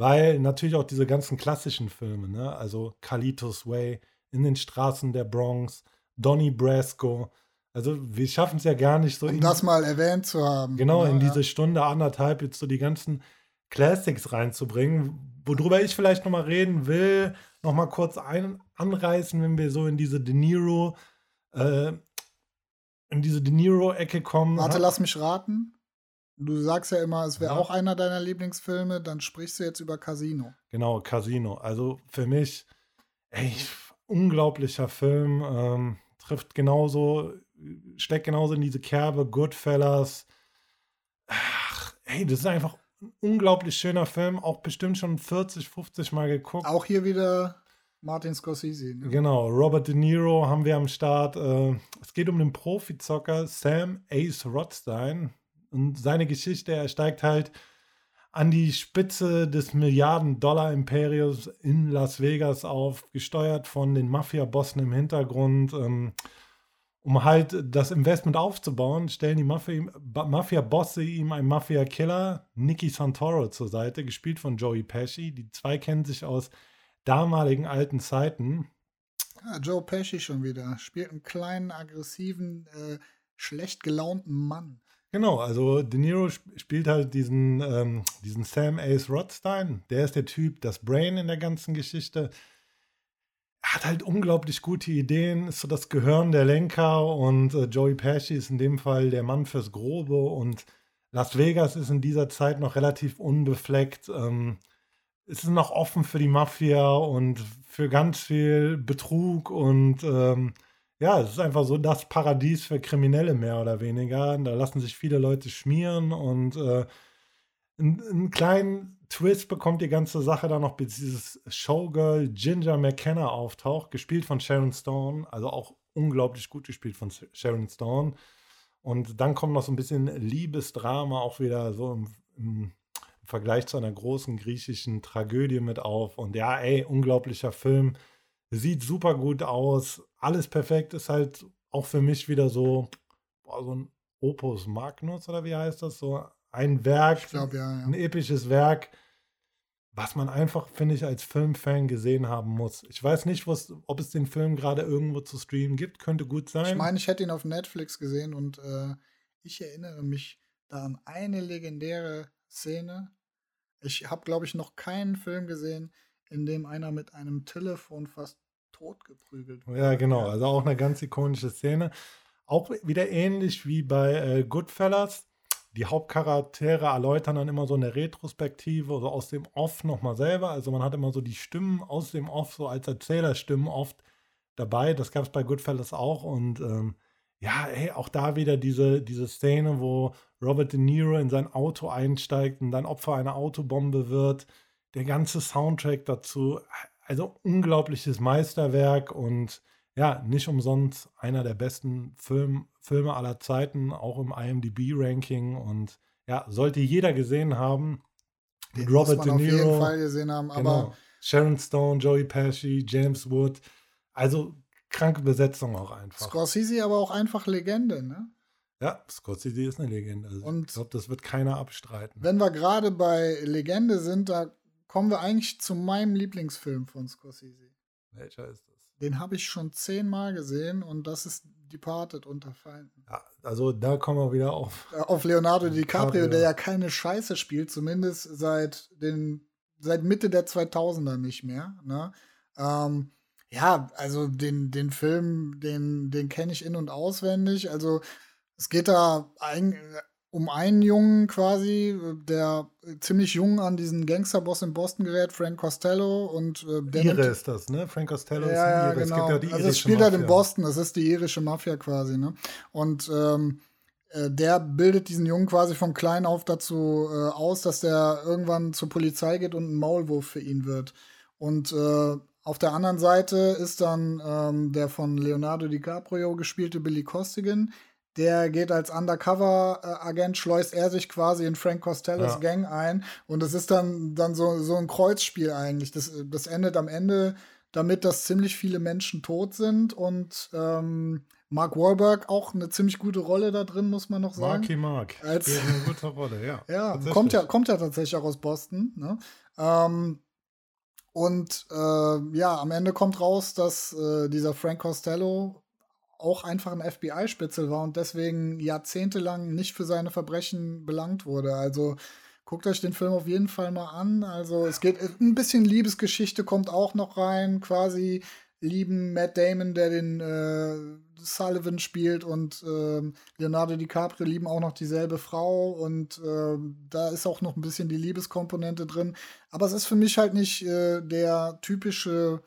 weil natürlich auch diese ganzen klassischen Filme, ne? also Kalitos Way, In den Straßen der Bronx, Donnie Brasco, also wir schaffen es ja gar nicht so Um in- das mal erwähnt zu haben. Genau, Ja, in diese Stunde, anderthalb jetzt so die ganzen Classics reinzubringen, worüber ich vielleicht nochmal reden will, nochmal kurz ein, anreißen, wenn wir so in diese De Niro, äh, in diese De Niro-Ecke kommen. Warte, Ha- lass mich raten. Du sagst ja immer, es wäre Ja. auch einer deiner Lieblingsfilme, dann sprichst du jetzt über Casino. Genau, Casino. Also für mich, ey, unglaublicher Film. Ähm, trifft genauso, steckt genauso in diese Kerbe, Goodfellas. Ach, ey, das ist einfach ein unglaublich schöner Film. Auch bestimmt schon 40, 50 Mal geguckt. Auch hier wieder Martin Scorsese. Ne? Genau, Robert De Niro haben wir am Start. Äh, es geht um den Profizocker Sam Ace Rothstein und seine Geschichte. Er steigt halt an die Spitze des Milliarden-Dollar-Imperiums in Las Vegas auf, gesteuert von den Mafia-Bossen im Hintergrund. Ähm, um halt das Investment aufzubauen, stellen die Mafia-Bosse ihm einen Mafia-Killer, Nicky Santoro, zur Seite, gespielt von Joey Pesci. Die zwei kennen sich aus damaligen alten Zeiten. Ja, Joe Pesci schon wieder. Spielt einen kleinen, aggressiven, äh, schlecht gelaunten Mann. Genau, also De Niro sp- spielt halt diesen, ähm, diesen Sam Ace Rothstein. Der ist der Typ, das Brain in der ganzen Geschichte. Er hat halt unglaublich gute Ideen, ist so das Gehirn der Lenker und äh, Joey Pesci ist in dem Fall der Mann fürs Grobe und Las Vegas ist in dieser Zeit noch relativ unbefleckt. Ähm, es ist noch offen für die Mafia und für ganz viel Betrug und ähm, ja, es ist einfach so das Paradies für Kriminelle mehr oder weniger. Da lassen sich viele Leute schmieren und äh, einen, einen kleinen Twist bekommt die ganze Sache dann noch, bis dieses Showgirl Ginger McKenna auftaucht, gespielt von Sharon Stone, also auch unglaublich gut gespielt von Sharon Stone. Und dann kommt noch so ein bisschen Liebesdrama auch wieder so im, im Vergleich zu einer großen griechischen Tragödie mit auf. Und ja, ey, unglaublicher Film. Sieht super gut aus. Alles perfekt. Ist halt auch für mich wieder so, boah, so ein Opus Magnus oder wie heißt das? So ein Werk, Ich glaube, ja, ein ja. episches Werk, was man einfach, finde ich, als Filmfan gesehen haben muss. Ich weiß nicht, ob es den Film gerade irgendwo zu streamen gibt. Könnte gut sein. Ich meine, ich hätte ihn auf Netflix gesehen und äh, ich erinnere mich da an eine legendäre Szene. Ich habe, glaube ich, noch keinen Film gesehen, in dem einer mit einem Telefon fast totgeprügelt wurde. Ja, genau. Also auch eine ganz ikonische Szene. Auch wieder ähnlich wie bei äh, Goodfellas. Die Hauptcharaktere erläutern dann immer so eine Retrospektive, so aus dem Off nochmal selber. Also man hat immer so die Stimmen aus dem Off, so als Erzählerstimmen oft dabei. Das gab es bei Goodfellas auch. Und ähm, ja, hey, auch da wieder diese, diese Szene, wo Robert De Niro in sein Auto einsteigt und dann Opfer einer Autobombe wird. Der ganze Soundtrack dazu, also unglaubliches Meisterwerk und ja, nicht umsonst einer der besten Film, Filme aller Zeiten, auch im IMDb-Ranking und ja, sollte jeder gesehen haben. Den Mit Robert muss man De auf jeden Niro. Fall gesehen haben. Aber Genau. Sharon Stone, Joey Pesci, James Wood. Also kranke Besetzung auch einfach. Scorsese aber auch einfach Legende, ne? Ja, Scorsese ist eine Legende. Also Und- ich glaube, das wird keiner abstreiten. Wenn wir gerade bei Legende sind, da kommen wir eigentlich zu meinem Lieblingsfilm von Scorsese. Welcher ist das? Den habe ich schon zehnmal gesehen und das ist Departed unter Feinden. Ja, also da kommen wir wieder auf. Auf Leonardo DiCaprio, DiCaprio. der ja keine Scheiße spielt, zumindest seit den seit Mitte der 2000er nicht mehr. Ne? Ähm, ja, also den, den Film, den, den kenne ich in- und auswendig. Also es geht da ein, um einen Jungen quasi, der ziemlich jung an diesen Gangsterboss in Boston gerät, Frank Costello. Und äh, der Ire ist das, ne? Frank Costello ist ja, ein ja, Ire. Es genau. gibt ja die also es spielt halt in. Boston, das ist die irische Mafia quasi, ne? Und ähm, äh, der bildet diesen Jungen quasi von klein auf dazu äh, aus, dass der irgendwann zur Polizei geht und ein Maulwurf für ihn wird. Und äh, auf der anderen Seite ist dann ähm, der von Leonardo DiCaprio gespielte Billy Costigan. Der geht als Undercover-Agent, schleust er sich quasi in Frank Costellos Ja. Gang ein. Und es ist dann, dann so, so ein Kreuzspiel eigentlich. Das, das endet am Ende damit, dass ziemlich viele Menschen tot sind und ähm, Mark Wahlberg auch eine ziemlich gute Rolle da drin, muss man noch sagen. Marky Mark. Als- eine gute Rolle, ja. Ja, kommt ja, kommt ja tatsächlich auch aus Boston. Ne? Ähm, und äh, ja, am Ende kommt raus, dass äh, dieser Frank Costello auch einfach ein FBI-Spitzel war und deswegen jahrzehntelang nicht für seine Verbrechen belangt wurde. Also guckt euch den Film auf jeden Fall mal an. Also es geht ein bisschen Liebesgeschichte kommt auch noch rein, quasi lieben Matt Damon, der den äh, Sullivan spielt und ähm, Leonardo DiCaprio lieben auch noch dieselbe Frau und ähm, da ist auch noch ein bisschen die Liebeskomponente drin. Aber es ist für mich halt nicht äh, der typische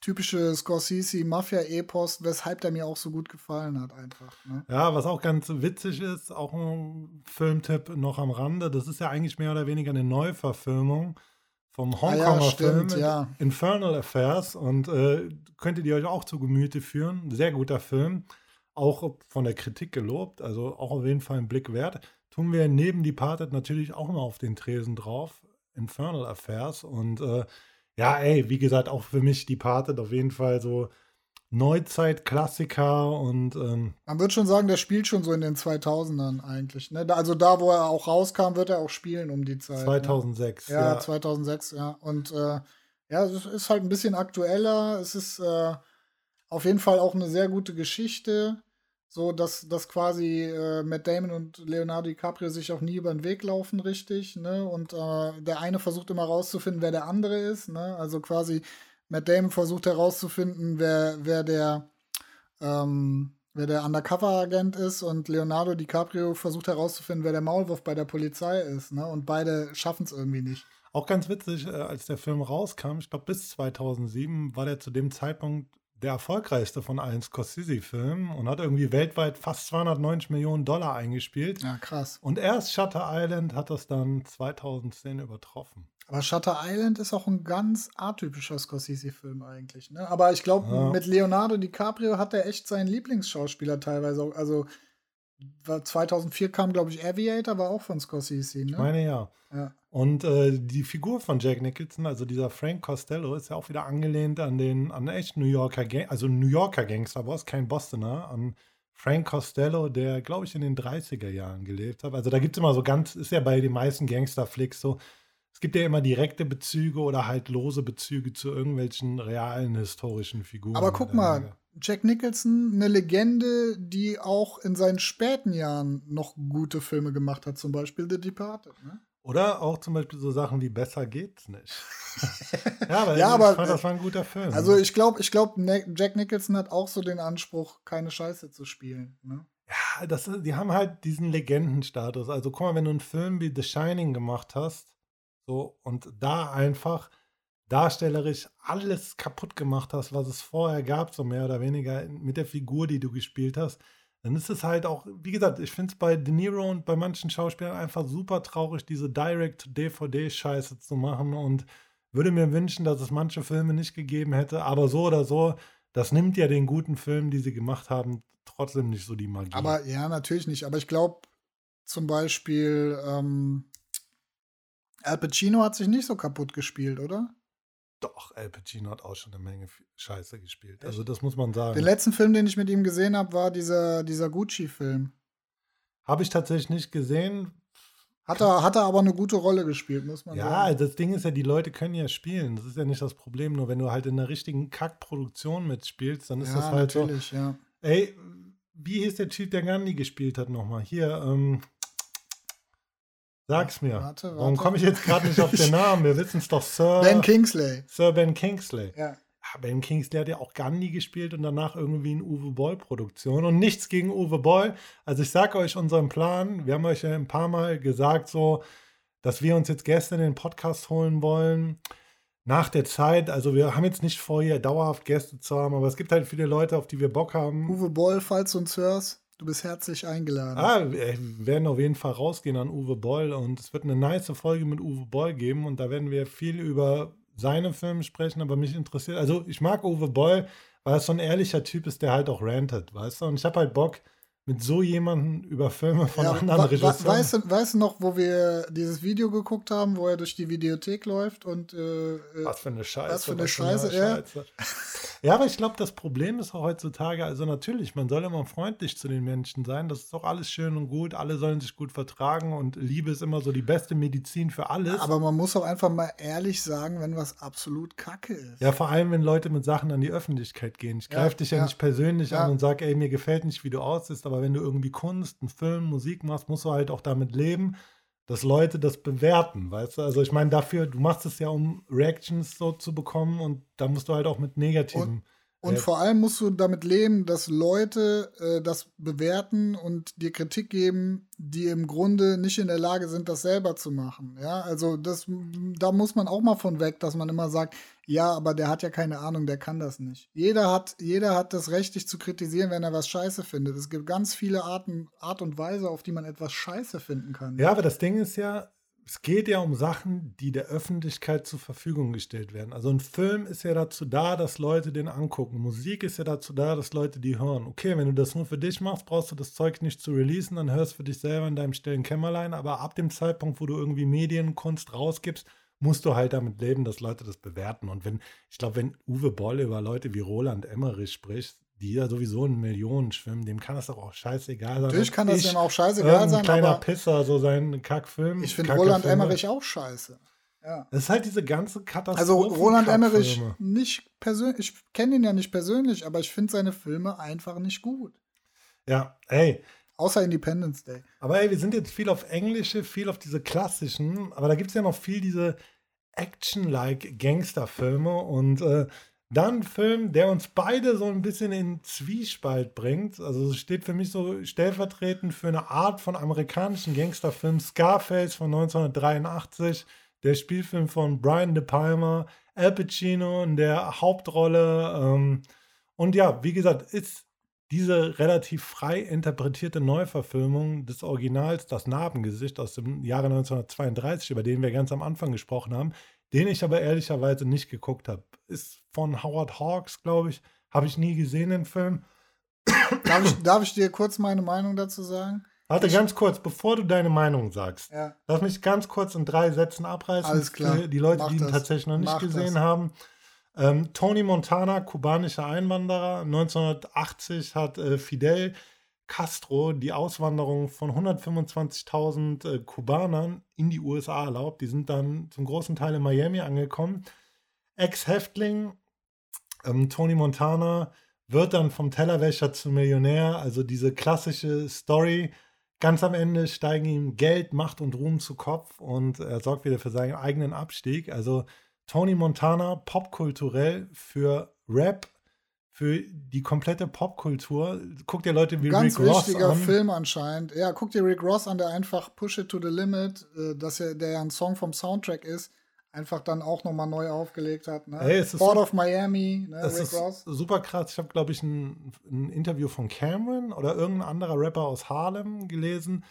typische Scorsese Mafia-Epos, weshalb der mir auch so gut gefallen hat einfach. Ne? Ja, was auch ganz witzig ist, auch ein Filmtipp noch am Rande, das ist ja eigentlich mehr oder weniger eine Neuverfilmung vom Ah ja, Hongkonger stimmt, Film ja. Infernal Affairs und äh, könntet ihr euch auch zu Gemüte führen. Sehr guter Film, auch von der Kritik gelobt, also auch auf jeden Fall einen Blick wert. Tun wir neben Departed natürlich auch mal auf den Tresen drauf, Infernal Affairs und äh, ja, ey, wie gesagt, auch für mich Departed auf jeden Fall so Neuzeit-Klassiker und ähm, Man wird schon sagen, der spielt schon so in den 2000ern eigentlich. Ne? Also da, wo er auch rauskam, wird er auch spielen um die Zeit. Ne? 2006. Ja, 2006, ja. Und äh, ja, es ist halt ein bisschen aktueller. Es ist äh, auf jeden Fall auch eine sehr gute Geschichte. So, dass, dass quasi äh, Matt Damon und Leonardo DiCaprio sich auch nie über den Weg laufen, richtig. Ne? Und äh, der eine versucht immer rauszufinden, wer der andere ist. Ne? Also quasi Matt Damon versucht herauszufinden, wer, wer der ähm, wer der Undercover-Agent ist und Leonardo DiCaprio versucht herauszufinden, wer der Maulwurf bei der Polizei ist. Ne? Und beide schaffen es irgendwie nicht. Auch ganz witzig, äh, als der Film rauskam, ich glaube bis 2007, war der zu dem Zeitpunkt der erfolgreichste von allen Scorsese-Filmen und hat irgendwie weltweit fast 290 Millionen Dollar eingespielt. Ja, krass. Und erst Shutter Island hat das dann 2010 übertroffen. Aber Shutter Island ist auch ein ganz atypischer Scorsese-Film eigentlich. Ne? Aber ich glaube, Ja. mit Leonardo DiCaprio hat er echt seinen Lieblingsschauspieler teilweise. auch- Also 2004 kam, glaube ich, Aviator, war auch von Scorsese. Ne? Ich meine ja. ja. Und äh, die Figur von Jack Nicholson, also dieser Frank Costello, ist ja auch wieder angelehnt an den, an echten New Yorker, Gang also New Yorker Gangsterboss, kein Bostoner, an Frank Costello, der, glaube ich, in den 30er Jahren gelebt hat. Also da gibt es immer so ganz, ist ja bei den meisten Gangsterflicks so, es gibt ja immer direkte Bezüge oder halt lose Bezüge zu irgendwelchen realen historischen Figuren. Aber guck mal, Jack Nicholson, eine Legende, die auch in seinen späten Jahren noch gute Filme gemacht hat, zum Beispiel The Departed. Ne? Oder auch zum Beispiel so Sachen wie Besser geht's nicht. ja, aber, Ja, ich aber, fand, das war ein guter Film. Also ich glaube, ich glaub, Ne- Jack Nicholson hat auch so den Anspruch, keine Scheiße zu spielen. Ne? Ja, das, die haben halt diesen Legendenstatus. Also guck mal, wenn du einen Film wie The Shining gemacht hast, so und da einfach darstellerisch alles kaputt gemacht hast, was es vorher gab, so mehr oder weniger mit der Figur, die du gespielt hast, dann ist es halt auch, wie gesagt, ich finde es bei De Niro und bei manchen Schauspielern einfach super traurig, diese Direct-DVD-Scheiße zu machen und würde mir wünschen, dass es manche Filme nicht gegeben hätte, aber so oder so, das nimmt ja den guten Filmen, die sie gemacht haben, trotzdem nicht so die Magie. Aber ja, natürlich nicht. Aber ich glaube zum Beispiel, ähm, Al Pacino hat sich nicht so kaputt gespielt, oder? Doch, Al Pacino hat auch schon eine Menge Scheiße gespielt. Also das muss man sagen. Den letzten Film, den ich mit ihm gesehen habe, war dieser, dieser Gucci-Film. Habe ich tatsächlich nicht gesehen. Hat er, hat er aber eine gute Rolle gespielt, muss man Ja, sagen. also das Ding ist ja, die Leute können ja spielen. Das ist ja nicht das Problem. Nur wenn du halt in einer richtigen Kackproduktion mitspielst, dann ist ja, das halt so. natürlich, ja. Ey, wie hieß der Typ, der Gandhi gespielt hat nochmal? Hier, ähm. Sag's mir. Warte, warte. Warum komme ich jetzt gerade nicht auf den Namen? Wir wissen es doch, Sir Ben Kingsley. Sir Ben Kingsley. Ja. Ah, Ben Kingsley hat ja auch Gandhi gespielt und danach irgendwie in Uwe Boll-Produktion. Und nichts gegen Uwe Boll. Also ich sage euch unseren Plan. Wir haben euch ja ein paar Mal gesagt, so, dass wir uns jetzt Gäste in den Podcast holen wollen. Nach der Zeit, also wir haben jetzt nicht vor, hier dauerhaft Gäste zu haben, aber es gibt halt viele Leute, auf die wir Bock haben. Uwe Boll, falls du uns hörst, du bist herzlich eingeladen. Ah, wir werden auf jeden Fall rausgehen an Uwe Boll und es wird eine nice Folge mit Uwe Boll geben und da werden wir viel über seine Filme sprechen, aber mich interessiert, also ich mag Uwe Boll, weil er so ein ehrlicher Typ ist, der halt auch rantet, weißt du? Und ich habe halt Bock, mit so jemandem über Filme von Ja, anderen Regisseuren. weißt, du, weißt du noch, wo wir dieses Video geguckt haben, wo er durch die Videothek läuft und äh, was für eine Scheiße. was für eine Scheiße, ja. Ja, aber ich glaube, das Problem ist auch heutzutage, also natürlich, man soll immer freundlich zu den Menschen sein. Das ist doch alles schön und gut. Alle sollen sich gut vertragen und Liebe ist immer so die beste Medizin für alles. aber man muss auch einfach mal ehrlich sagen, wenn was absolut Kacke ist. Ja, vor allem, wenn Leute mit Sachen an die Öffentlichkeit gehen. Ich Ja, greife dich ja, nicht persönlich an und sage, ey, mir gefällt nicht, wie du aussiehst, aber wenn du irgendwie Kunst, einen Film, Musik machst, musst du halt auch damit leben, dass Leute das bewerten, weißt du? Also ich meine, dafür, du machst es ja, um Reactions so zu bekommen und da musst du halt auch mit negativen. Und Ja. vor allem musst du damit leben, dass Leute äh, das bewerten und dir Kritik geben, die im Grunde nicht in der Lage sind, das selber zu machen. Ja, also das, da muss man auch mal von weg, dass man immer sagt, ja, aber der hat ja keine Ahnung, der kann das nicht. Jeder hat, jeder hat das Recht, dich zu kritisieren, wenn er was Scheiße findet. Es gibt ganz viele Arten, Art und Weise, auf die man etwas Scheiße finden kann. Ja, aber das Ding ist ja, es geht ja um Sachen, die der Öffentlichkeit zur Verfügung gestellt werden. Also ein Film ist ja dazu da, dass Leute den angucken. Musik ist ja dazu da, dass Leute die hören. Okay, wenn du das nur für dich machst, brauchst du das Zeug nicht zu releasen, dann hörst du für dich selber in deinem stillen Kämmerlein. Aber ab dem Zeitpunkt, wo du irgendwie Medienkunst rausgibst, musst du halt damit leben, dass Leute das bewerten. Und wenn, ich glaube, wenn Uwe Boll über Leute wie Roland Emmerich spricht, die ja sowieso in Millionen schwimmen, dem kann das doch auch scheißegal sein. Natürlich kann das ich dem auch scheißegal sein, kleiner aber Pisser, so sein Kackfilm. ich finde Roland. Emmerich auch scheiße. Ja. Das ist halt diese ganze Katastrophe. Also Roland Emmerich nicht persönlich, ich kenne ihn ja nicht persönlich, aber ich finde seine Filme einfach nicht gut. Ja, ey. Außer Independence Day. Aber ey, wir sind jetzt viel auf Englische, viel auf diese klassischen, aber da gibt es ja noch viel diese Action-like Gangsterfilme und äh, dann ein Film, der uns beide so ein bisschen in Zwiespalt bringt. Also es steht für mich so stellvertretend für eine Art von amerikanischen Gangsterfilm, Scarface von 1983, der Spielfilm von Brian De Palma, Al Pacino in der Hauptrolle. Ähm, und ja, wie gesagt, ist diese relativ frei interpretierte Neuverfilmung des Originals Das Narbengesicht aus dem Jahre 1932, über den wir ganz am Anfang gesprochen haben, den ich aber ehrlicherweise nicht geguckt habe. Ist von Howard Hawks, glaube ich. Habe ich nie gesehen, den Film. Darf ich, darf ich dir kurz meine Meinung dazu sagen? Warte, ganz kurz, bevor du deine Meinung sagst. Ja. Lass mich ganz kurz in drei Sätzen abreißen. Alles klar. Für die Leute, Mach die ihn das. tatsächlich noch nicht Mach gesehen das. haben. Ähm, Tony Montana, kubanischer Einwanderer. 1980 hat äh, Fidel Castro die Auswanderung von 125.000 äh, Kubanern in die USA erlaubt. Die sind dann zum großen Teil in Miami angekommen. Ex-Häftling, ähm, Tony Montana, wird dann vom Tellerwäscher zum Millionär. Also diese klassische Story. Ganz am Ende steigen ihm Geld, Macht und Ruhm zu Kopf und er sorgt wieder für seinen eigenen Abstieg. Also Tony Montana popkulturell für Rap, für die komplette Popkultur. Guck dir Leute wie Ganz Rick Ross wichtiger an. Film anscheinend. Ja, guck dir Rick Ross an, der einfach Push It to the Limit, äh, dass er, der ja ein Song vom Soundtrack ist, einfach dann auch nochmal neu aufgelegt hat. Ne? Ey, es ist Port of Miami, ne? Rick ist Ross. super krass. Ich habe, glaube ich, ein, ein Interview von Cameron oder irgendein anderer Rapper aus Harlem gelesen,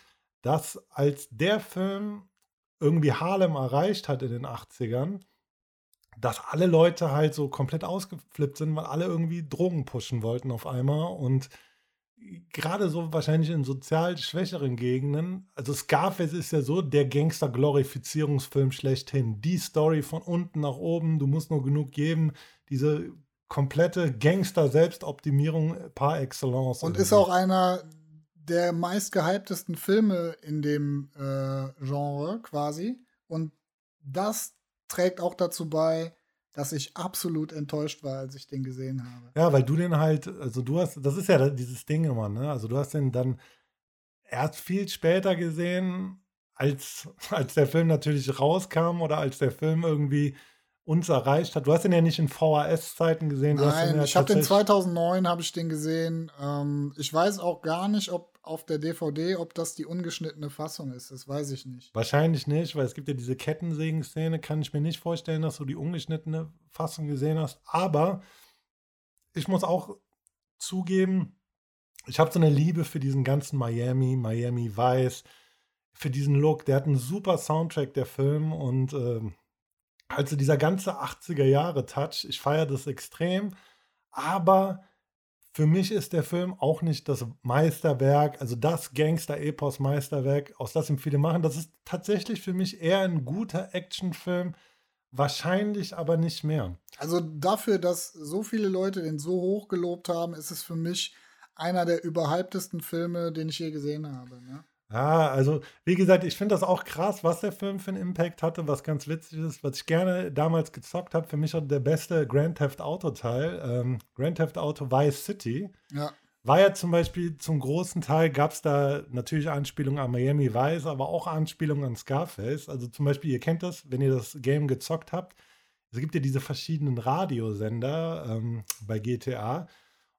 dass als der Film irgendwie Harlem erreicht hat in den 80ern, dass alle Leute halt so komplett ausgeflippt sind, weil alle irgendwie Drogen pushen wollten auf einmal und gerade so wahrscheinlich in sozial schwächeren Gegenden, also Scarface ist ja so der Gangster-Glorifizierungsfilm schlechthin. Die Story von unten nach oben, du musst nur genug geben, diese komplette Gangster-Selbstoptimierung par excellence. Und ist auch einer der meistgehyptesten Filme in dem äh, Genre quasi. Und das trägt auch dazu bei, dass ich absolut enttäuscht war, als ich den gesehen habe. Ja, weil du den halt, also du hast, das ist ja dieses Ding immer, ne? Also du hast den dann erst viel später gesehen, als, als der Film natürlich rauskam oder als der Film irgendwie uns erreicht hat. Du hast ihn ja nicht in VHS-Zeiten gesehen. Nein, ja ich habe den 2009 habe ich den gesehen. Ähm, ich weiß auch gar nicht, ob auf der DVD, ob das die ungeschnittene Fassung ist. Das weiß ich nicht. Wahrscheinlich nicht, weil es gibt ja diese Kettensägen-Szene. Kann ich mir nicht vorstellen, dass du die ungeschnittene Fassung gesehen hast. Aber ich muss auch zugeben, ich habe so eine Liebe für diesen ganzen Miami, Miami Vice, für diesen Look. Der hat einen super Soundtrack, der Film. Und äh, also dieser ganze 80er Jahre Touch, ich feiere das extrem. Aber für mich ist der Film auch nicht das Meisterwerk, also das Gangster-Epos-Meisterwerk, aus das ihm viele machen. Das ist tatsächlich für mich eher ein guter Actionfilm, wahrscheinlich aber nicht mehr. Also dafür, dass so viele Leute den so hoch gelobt haben, ist es für mich einer der überhyptesten Filme, den ich je gesehen habe. Ne? Ja, also wie gesagt, ich finde das auch krass, was der Film für einen Impact hatte, was ganz witzig ist, was ich gerne damals gezockt habe. Für mich war der beste Grand Theft Auto Teil, ähm, Grand Theft Auto Vice City. Ja. War ja zum Beispiel zum großen Teil gab es da natürlich Anspielungen an Miami Vice, aber auch Anspielungen an Scarface. Also zum Beispiel, ihr kennt das, wenn ihr das Game gezockt habt. Es gibt ja diese verschiedenen Radiosender ähm, bei GTA.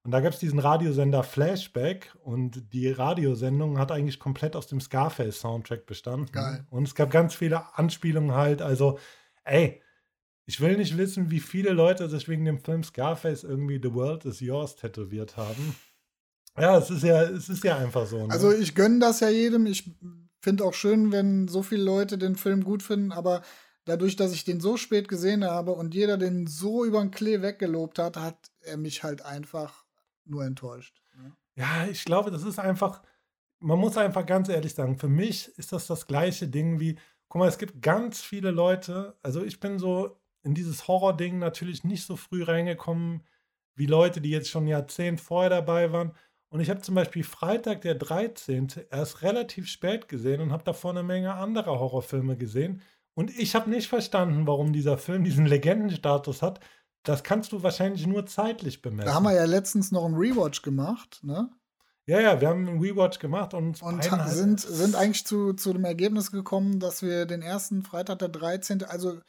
Und da gab es diesen Radiosender Flashback und die Radiosendung hat eigentlich komplett aus dem Scarface-Soundtrack bestanden. Geil. Und es gab ganz viele Anspielungen halt. Also, ey, ich will nicht wissen, wie viele Leute sich wegen dem Film Scarface irgendwie The World is Yours tätowiert haben. Ja, es ist ja, es ist ja einfach so. Ne? Also ich gönne das ja jedem. Ich finde auch schön, wenn so viele Leute den Film gut finden, aber dadurch, dass ich den so spät gesehen habe und jeder den so über den Klee weggelobt hat, hat er mich halt einfach nur enttäuscht. Ne? Ja, ich glaube, das ist einfach, man muss einfach ganz ehrlich sagen, für mich ist das das gleiche Ding wie, guck mal, es gibt ganz viele Leute, also ich bin so in dieses Horror-Ding natürlich nicht so früh reingekommen wie Leute, die jetzt schon Jahrzehnte vorher dabei waren. Und ich habe zum Beispiel Freitag der 13. erst relativ spät gesehen und habe davor eine Menge anderer Horrorfilme gesehen. Und ich habe nicht verstanden, warum dieser Film diesen Legendenstatus hat, das kannst du wahrscheinlich nur zeitlich bemessen. Da haben wir ja letztens noch einen Rewatch gemacht, ne? Ja, ja, wir haben einen Rewatch gemacht und, und sind, sind eigentlich zu, zu dem Ergebnis gekommen, dass wir den ersten Freitag der 13. Also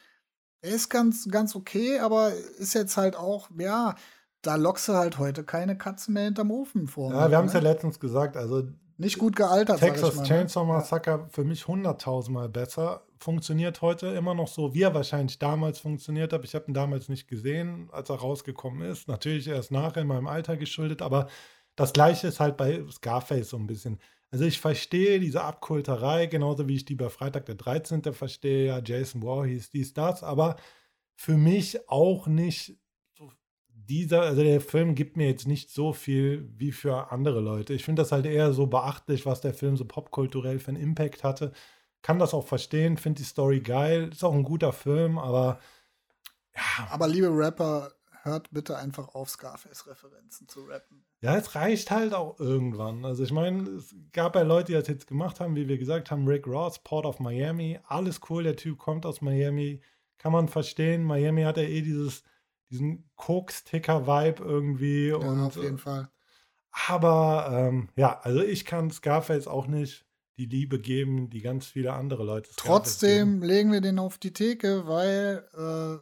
er ist ganz, ganz okay, aber ist jetzt halt auch, ja, da lockst du halt heute keine Katze mehr hinterm Ofen vor. Ja, wir haben es ne? ja letztens gesagt, also nicht gut gealtert. Texas ne? Chainsaw Massacre ja. für mich hunderttausendmal besser. Funktioniert heute immer noch so, wie er wahrscheinlich damals funktioniert hat. Ich habe ihn damals nicht gesehen, als er rausgekommen ist. Natürlich erst nachher in meinem Alter geschuldet, aber das gleiche ist halt bei Scarface so ein bisschen. Also ich verstehe diese Abkulterei, genauso wie ich die bei Freitag der 13. verstehe, ja, Jason Voorhees, dies, das, aber für mich auch nicht dieser, also der Film gibt mir jetzt nicht so viel wie für andere Leute. Ich finde das halt eher so beachtlich, was der Film so popkulturell für einen Impact hatte. Kann das auch verstehen, finde die Story geil. Ist auch ein guter Film, aber ja. Aber liebe Rapper, hört bitte einfach auf, Scarface-Referenzen zu rappen. Ja, es reicht halt auch irgendwann. Also ich meine, es gab ja Leute, die das jetzt gemacht haben, wie wir gesagt haben, Rick Ross, Port of Miami, alles cool, der Typ kommt aus Miami, kann man verstehen. Miami hat ja eh dieses diesen Koks-Ticker-Vibe irgendwie. Ja, und, auf jeden äh, Fall. Aber ähm, ja, also ich kann Scarface auch nicht die Liebe geben, die ganz viele andere Leute. Scarface Trotzdem geben. legen wir den auf die Theke, weil äh,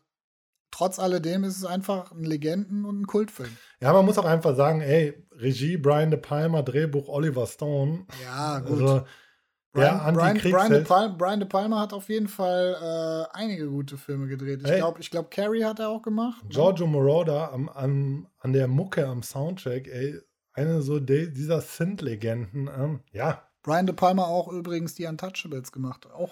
trotz alledem ist es einfach ein Legenden- und ein Kultfilm. Ja, man muss auch einfach sagen, ey, Regie Brian De Palma, Drehbuch Oliver Stone. Ja, gut. Also, Brian, Brian, Brian, De Palma, Brian, De Palma, hat auf jeden Fall äh, einige gute Filme gedreht. Ich hey. glaube, ich glaub, Carrie hat er auch gemacht. Ne? Giorgio Moroder am, am, an der Mucke am Soundtrack, ey, eine so de, dieser Synth-Legenden. Ähm, ja. Brian De Palma auch übrigens die Untouchables gemacht. Auch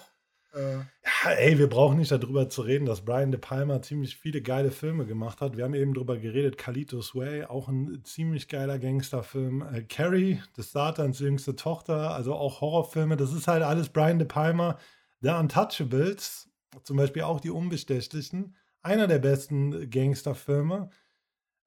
Ja, ey, wir brauchen nicht darüber zu reden, dass Brian De Palma ziemlich viele geile Filme gemacht hat. Wir haben eben drüber geredet, Kalitos Way, auch ein ziemlich geiler Gangsterfilm. Äh, Carrie, des Satans jüngste Tochter, also auch Horrorfilme. Das ist halt alles Brian De Palma. The Untouchables, zum Beispiel auch die Unbestechlichen, einer der besten Gangsterfilme.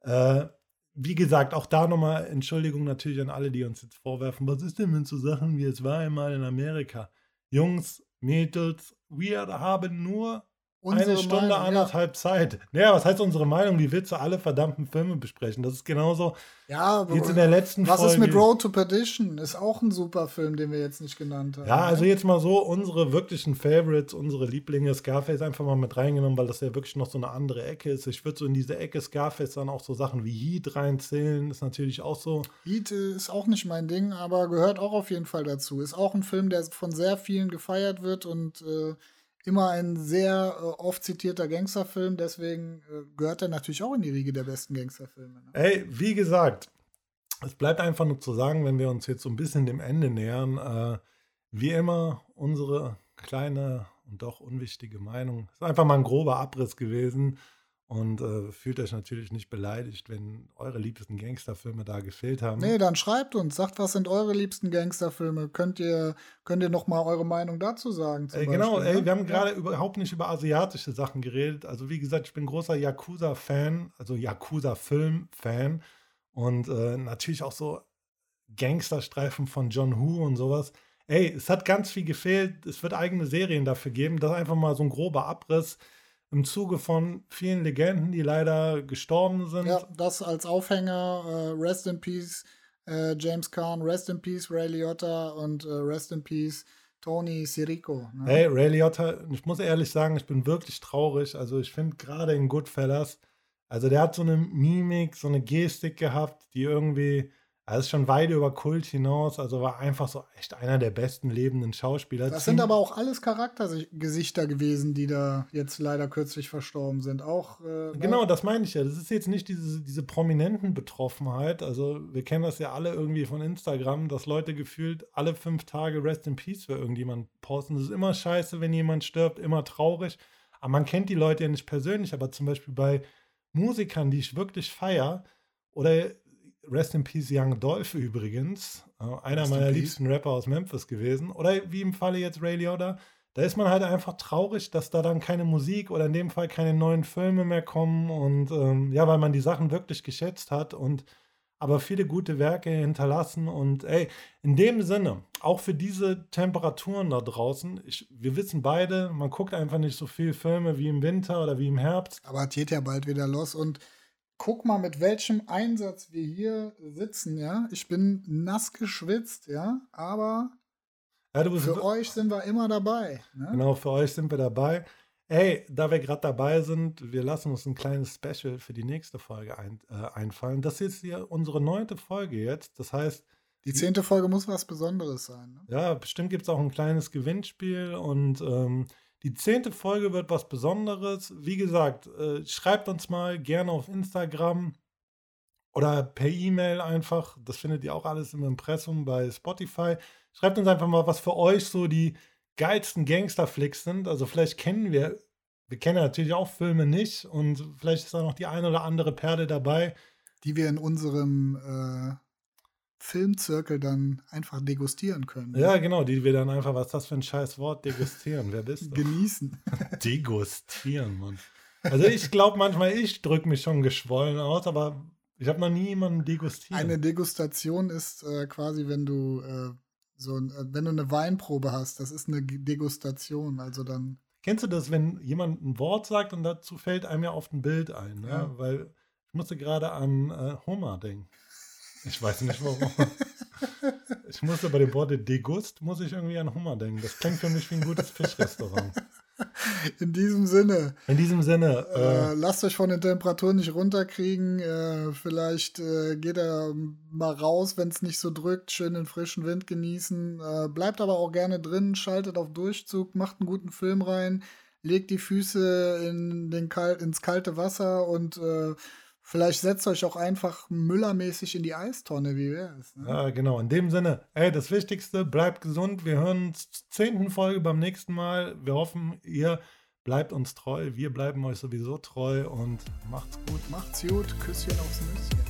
Äh, wie gesagt, auch da nochmal Entschuldigung natürlich an alle, die uns jetzt vorwerfen, was ist denn mit so Sachen wie es war einmal in Amerika? Jungs, Mädels, wir haben nur unsere eine Stunde, Meinung, anderthalb Zeit. Naja, was heißt unsere Meinung? Wie willst du alle verdammten Filme besprechen? Das ist genauso Ja, ja wie jetzt in der letzten was Folge. ist mit Road to Perdition? Ist auch ein super Film, den wir jetzt nicht genannt haben. Ja, also ne? jetzt mal so, unsere wirklichen Favorites, unsere Lieblinge, Scarface einfach mal mit reingenommen, weil das ja wirklich noch so eine andere Ecke ist. Ich würde so in diese Ecke Scarface dann auch so Sachen wie Heat reinzählen, ist natürlich auch so. Heat ist auch nicht mein Ding, aber gehört auch auf jeden Fall dazu. Ist auch ein Film, der von sehr vielen gefeiert wird und äh, immer ein sehr äh, oft zitierter Gangsterfilm. Deswegen äh, gehört er natürlich auch in die Riege der besten Gangsterfilme. Ne? Ey, wie gesagt, es bleibt einfach nur zu sagen, wenn wir uns jetzt so ein bisschen dem Ende nähern, äh, wie immer unsere kleine und doch unwichtige Meinung. Ist einfach mal ein grober Abriss gewesen und äh, fühlt euch natürlich nicht beleidigt, wenn eure liebsten Gangsterfilme da gefehlt haben. Nee, dann schreibt uns, sagt, was sind eure liebsten Gangsterfilme? Könnt ihr, könnt ihr noch mal eure Meinung dazu sagen? Ey, genau, Beispiel, ey, ne? wir haben Ja. gerade überhaupt nicht über asiatische Sachen geredet. Also wie gesagt, ich bin großer Yakuza-Fan, also Yakuza-Film-Fan und äh, natürlich auch so Gangsterstreifen von John Woo und sowas. Ey, es hat ganz viel gefehlt. Es wird eigene Serien dafür geben. Das ist einfach mal so ein grober Abriss im Zuge von vielen Legenden, die leider gestorben sind. Ja, das als Aufhänger. Äh, Rest in Peace, äh, James Caan, Rest in Peace, Ray Liotta und äh, Rest in Peace, Tony Sirico. Ne? Hey, Ray Liotta, ich muss ehrlich sagen, ich bin wirklich traurig. Also ich finde gerade in Goodfellas, also der hat so eine Mimik, so eine Gestik gehabt, die irgendwie, ist schon weit über Kult hinaus, also war einfach so echt einer der besten lebenden Schauspieler. Das sind aber auch alles Charaktergesichter gewesen, die da jetzt leider kürzlich verstorben sind. Auch äh, Genau, das meine ich ja. Das ist jetzt nicht diese, diese prominenten Betroffenheit. Also, wir kennen das ja alle irgendwie von Instagram, dass Leute gefühlt alle fünf Tage Rest in Peace für irgendjemand posten. Das ist immer scheiße, wenn jemand stirbt, immer traurig. Aber man kennt die Leute ja nicht persönlich. Aber zum Beispiel bei Musikern, die ich wirklich feiere, oder Rest in Peace Young Dolph übrigens, äh, einer Rest in meiner liebsten Rapper aus Memphis gewesen. Oder wie im Falle jetzt Ray Liotta. Da ist man halt einfach traurig, dass da dann keine Musik oder in dem Fall keine neuen Filme mehr kommen. Und ähm, ja, weil man die Sachen wirklich geschätzt hat und aber viele gute Werke hinterlassen. Und ey, in dem Sinne, auch für diese Temperaturen da draußen, ich, wir wissen beide, man guckt einfach nicht so viel Filme wie im Winter oder wie im Herbst. Aber es geht ja bald wieder los und guck mal, mit welchem Einsatz wir hier sitzen, ja. Ich bin nass geschwitzt, ja, aber Ja, für euch sind wir immer dabei. Ne? Genau, für euch sind wir dabei. Ey, da wir gerade dabei sind, wir lassen uns ein kleines Special für die nächste Folge ein, äh, einfallen. Das ist hier unsere neunte Folge jetzt. Das heißt, Die zehnte Folge muss was Besonderes sein. Ne? ja, bestimmt gibt es auch ein kleines Gewinnspiel und ähm, die zehnte Folge wird was Besonderes. Wie gesagt, äh, schreibt uns mal gerne auf Instagram oder per E-Mail einfach. Das findet ihr auch alles im Impressum bei Spotify. Schreibt uns einfach mal, was für euch so die geilsten Gangsterflicks sind. Also vielleicht kennen wir, wir kennen natürlich auch Filme nicht und vielleicht ist da noch die eine oder andere Perle dabei. Die wir in unserem äh, Filmzirkel dann einfach degustieren können. ne? Ja, genau, die wir dann einfach, was ist das für ein scheiß Wort, degustieren. Wer bist du? Genießen. Degustieren, Mann. Also ich glaube manchmal, ich drücke mich schon geschwollen aus, aber ich habe noch nie jemanden degustiert. Eine Degustation ist äh, quasi, wenn du äh, so, ein- äh, wenn du eine Weinprobe hast, das ist eine Degustation. Also dann, Kennst du das, wenn jemand ein Wort sagt und dazu fällt einem ja oft ein Bild ein? Ne? Ja. Weil ich musste gerade an äh, Homer denken. Ich weiß nicht warum. ich musste bei dem Wort Degust, muss ich irgendwie an Hummer denken. Das klingt für mich wie ein gutes Fischrestaurant. in diesem Sinne, In diesem Sinne, äh, äh, lasst euch von den Temperaturen nicht runterkriegen. Äh, vielleicht äh, geht er mal raus, wenn es nicht so drückt. Schön den frischen Wind genießen. Äh, bleibt aber auch gerne drin, schaltet auf Durchzug, macht einen guten Film rein, legt die Füße in den kal ins kalte Wasser und äh, Vielleicht setzt euch auch einfach müllermäßig in die Eistonne, wie wäre es? Ne? Ja, genau. In dem Sinne, ey, das Wichtigste, bleibt gesund. Wir hören uns zur zehnten Folge beim nächsten Mal. Wir hoffen, ihr bleibt uns treu. Wir bleiben euch sowieso treu und macht's gut. Macht's gut. Küsschen aufs Nüsschen.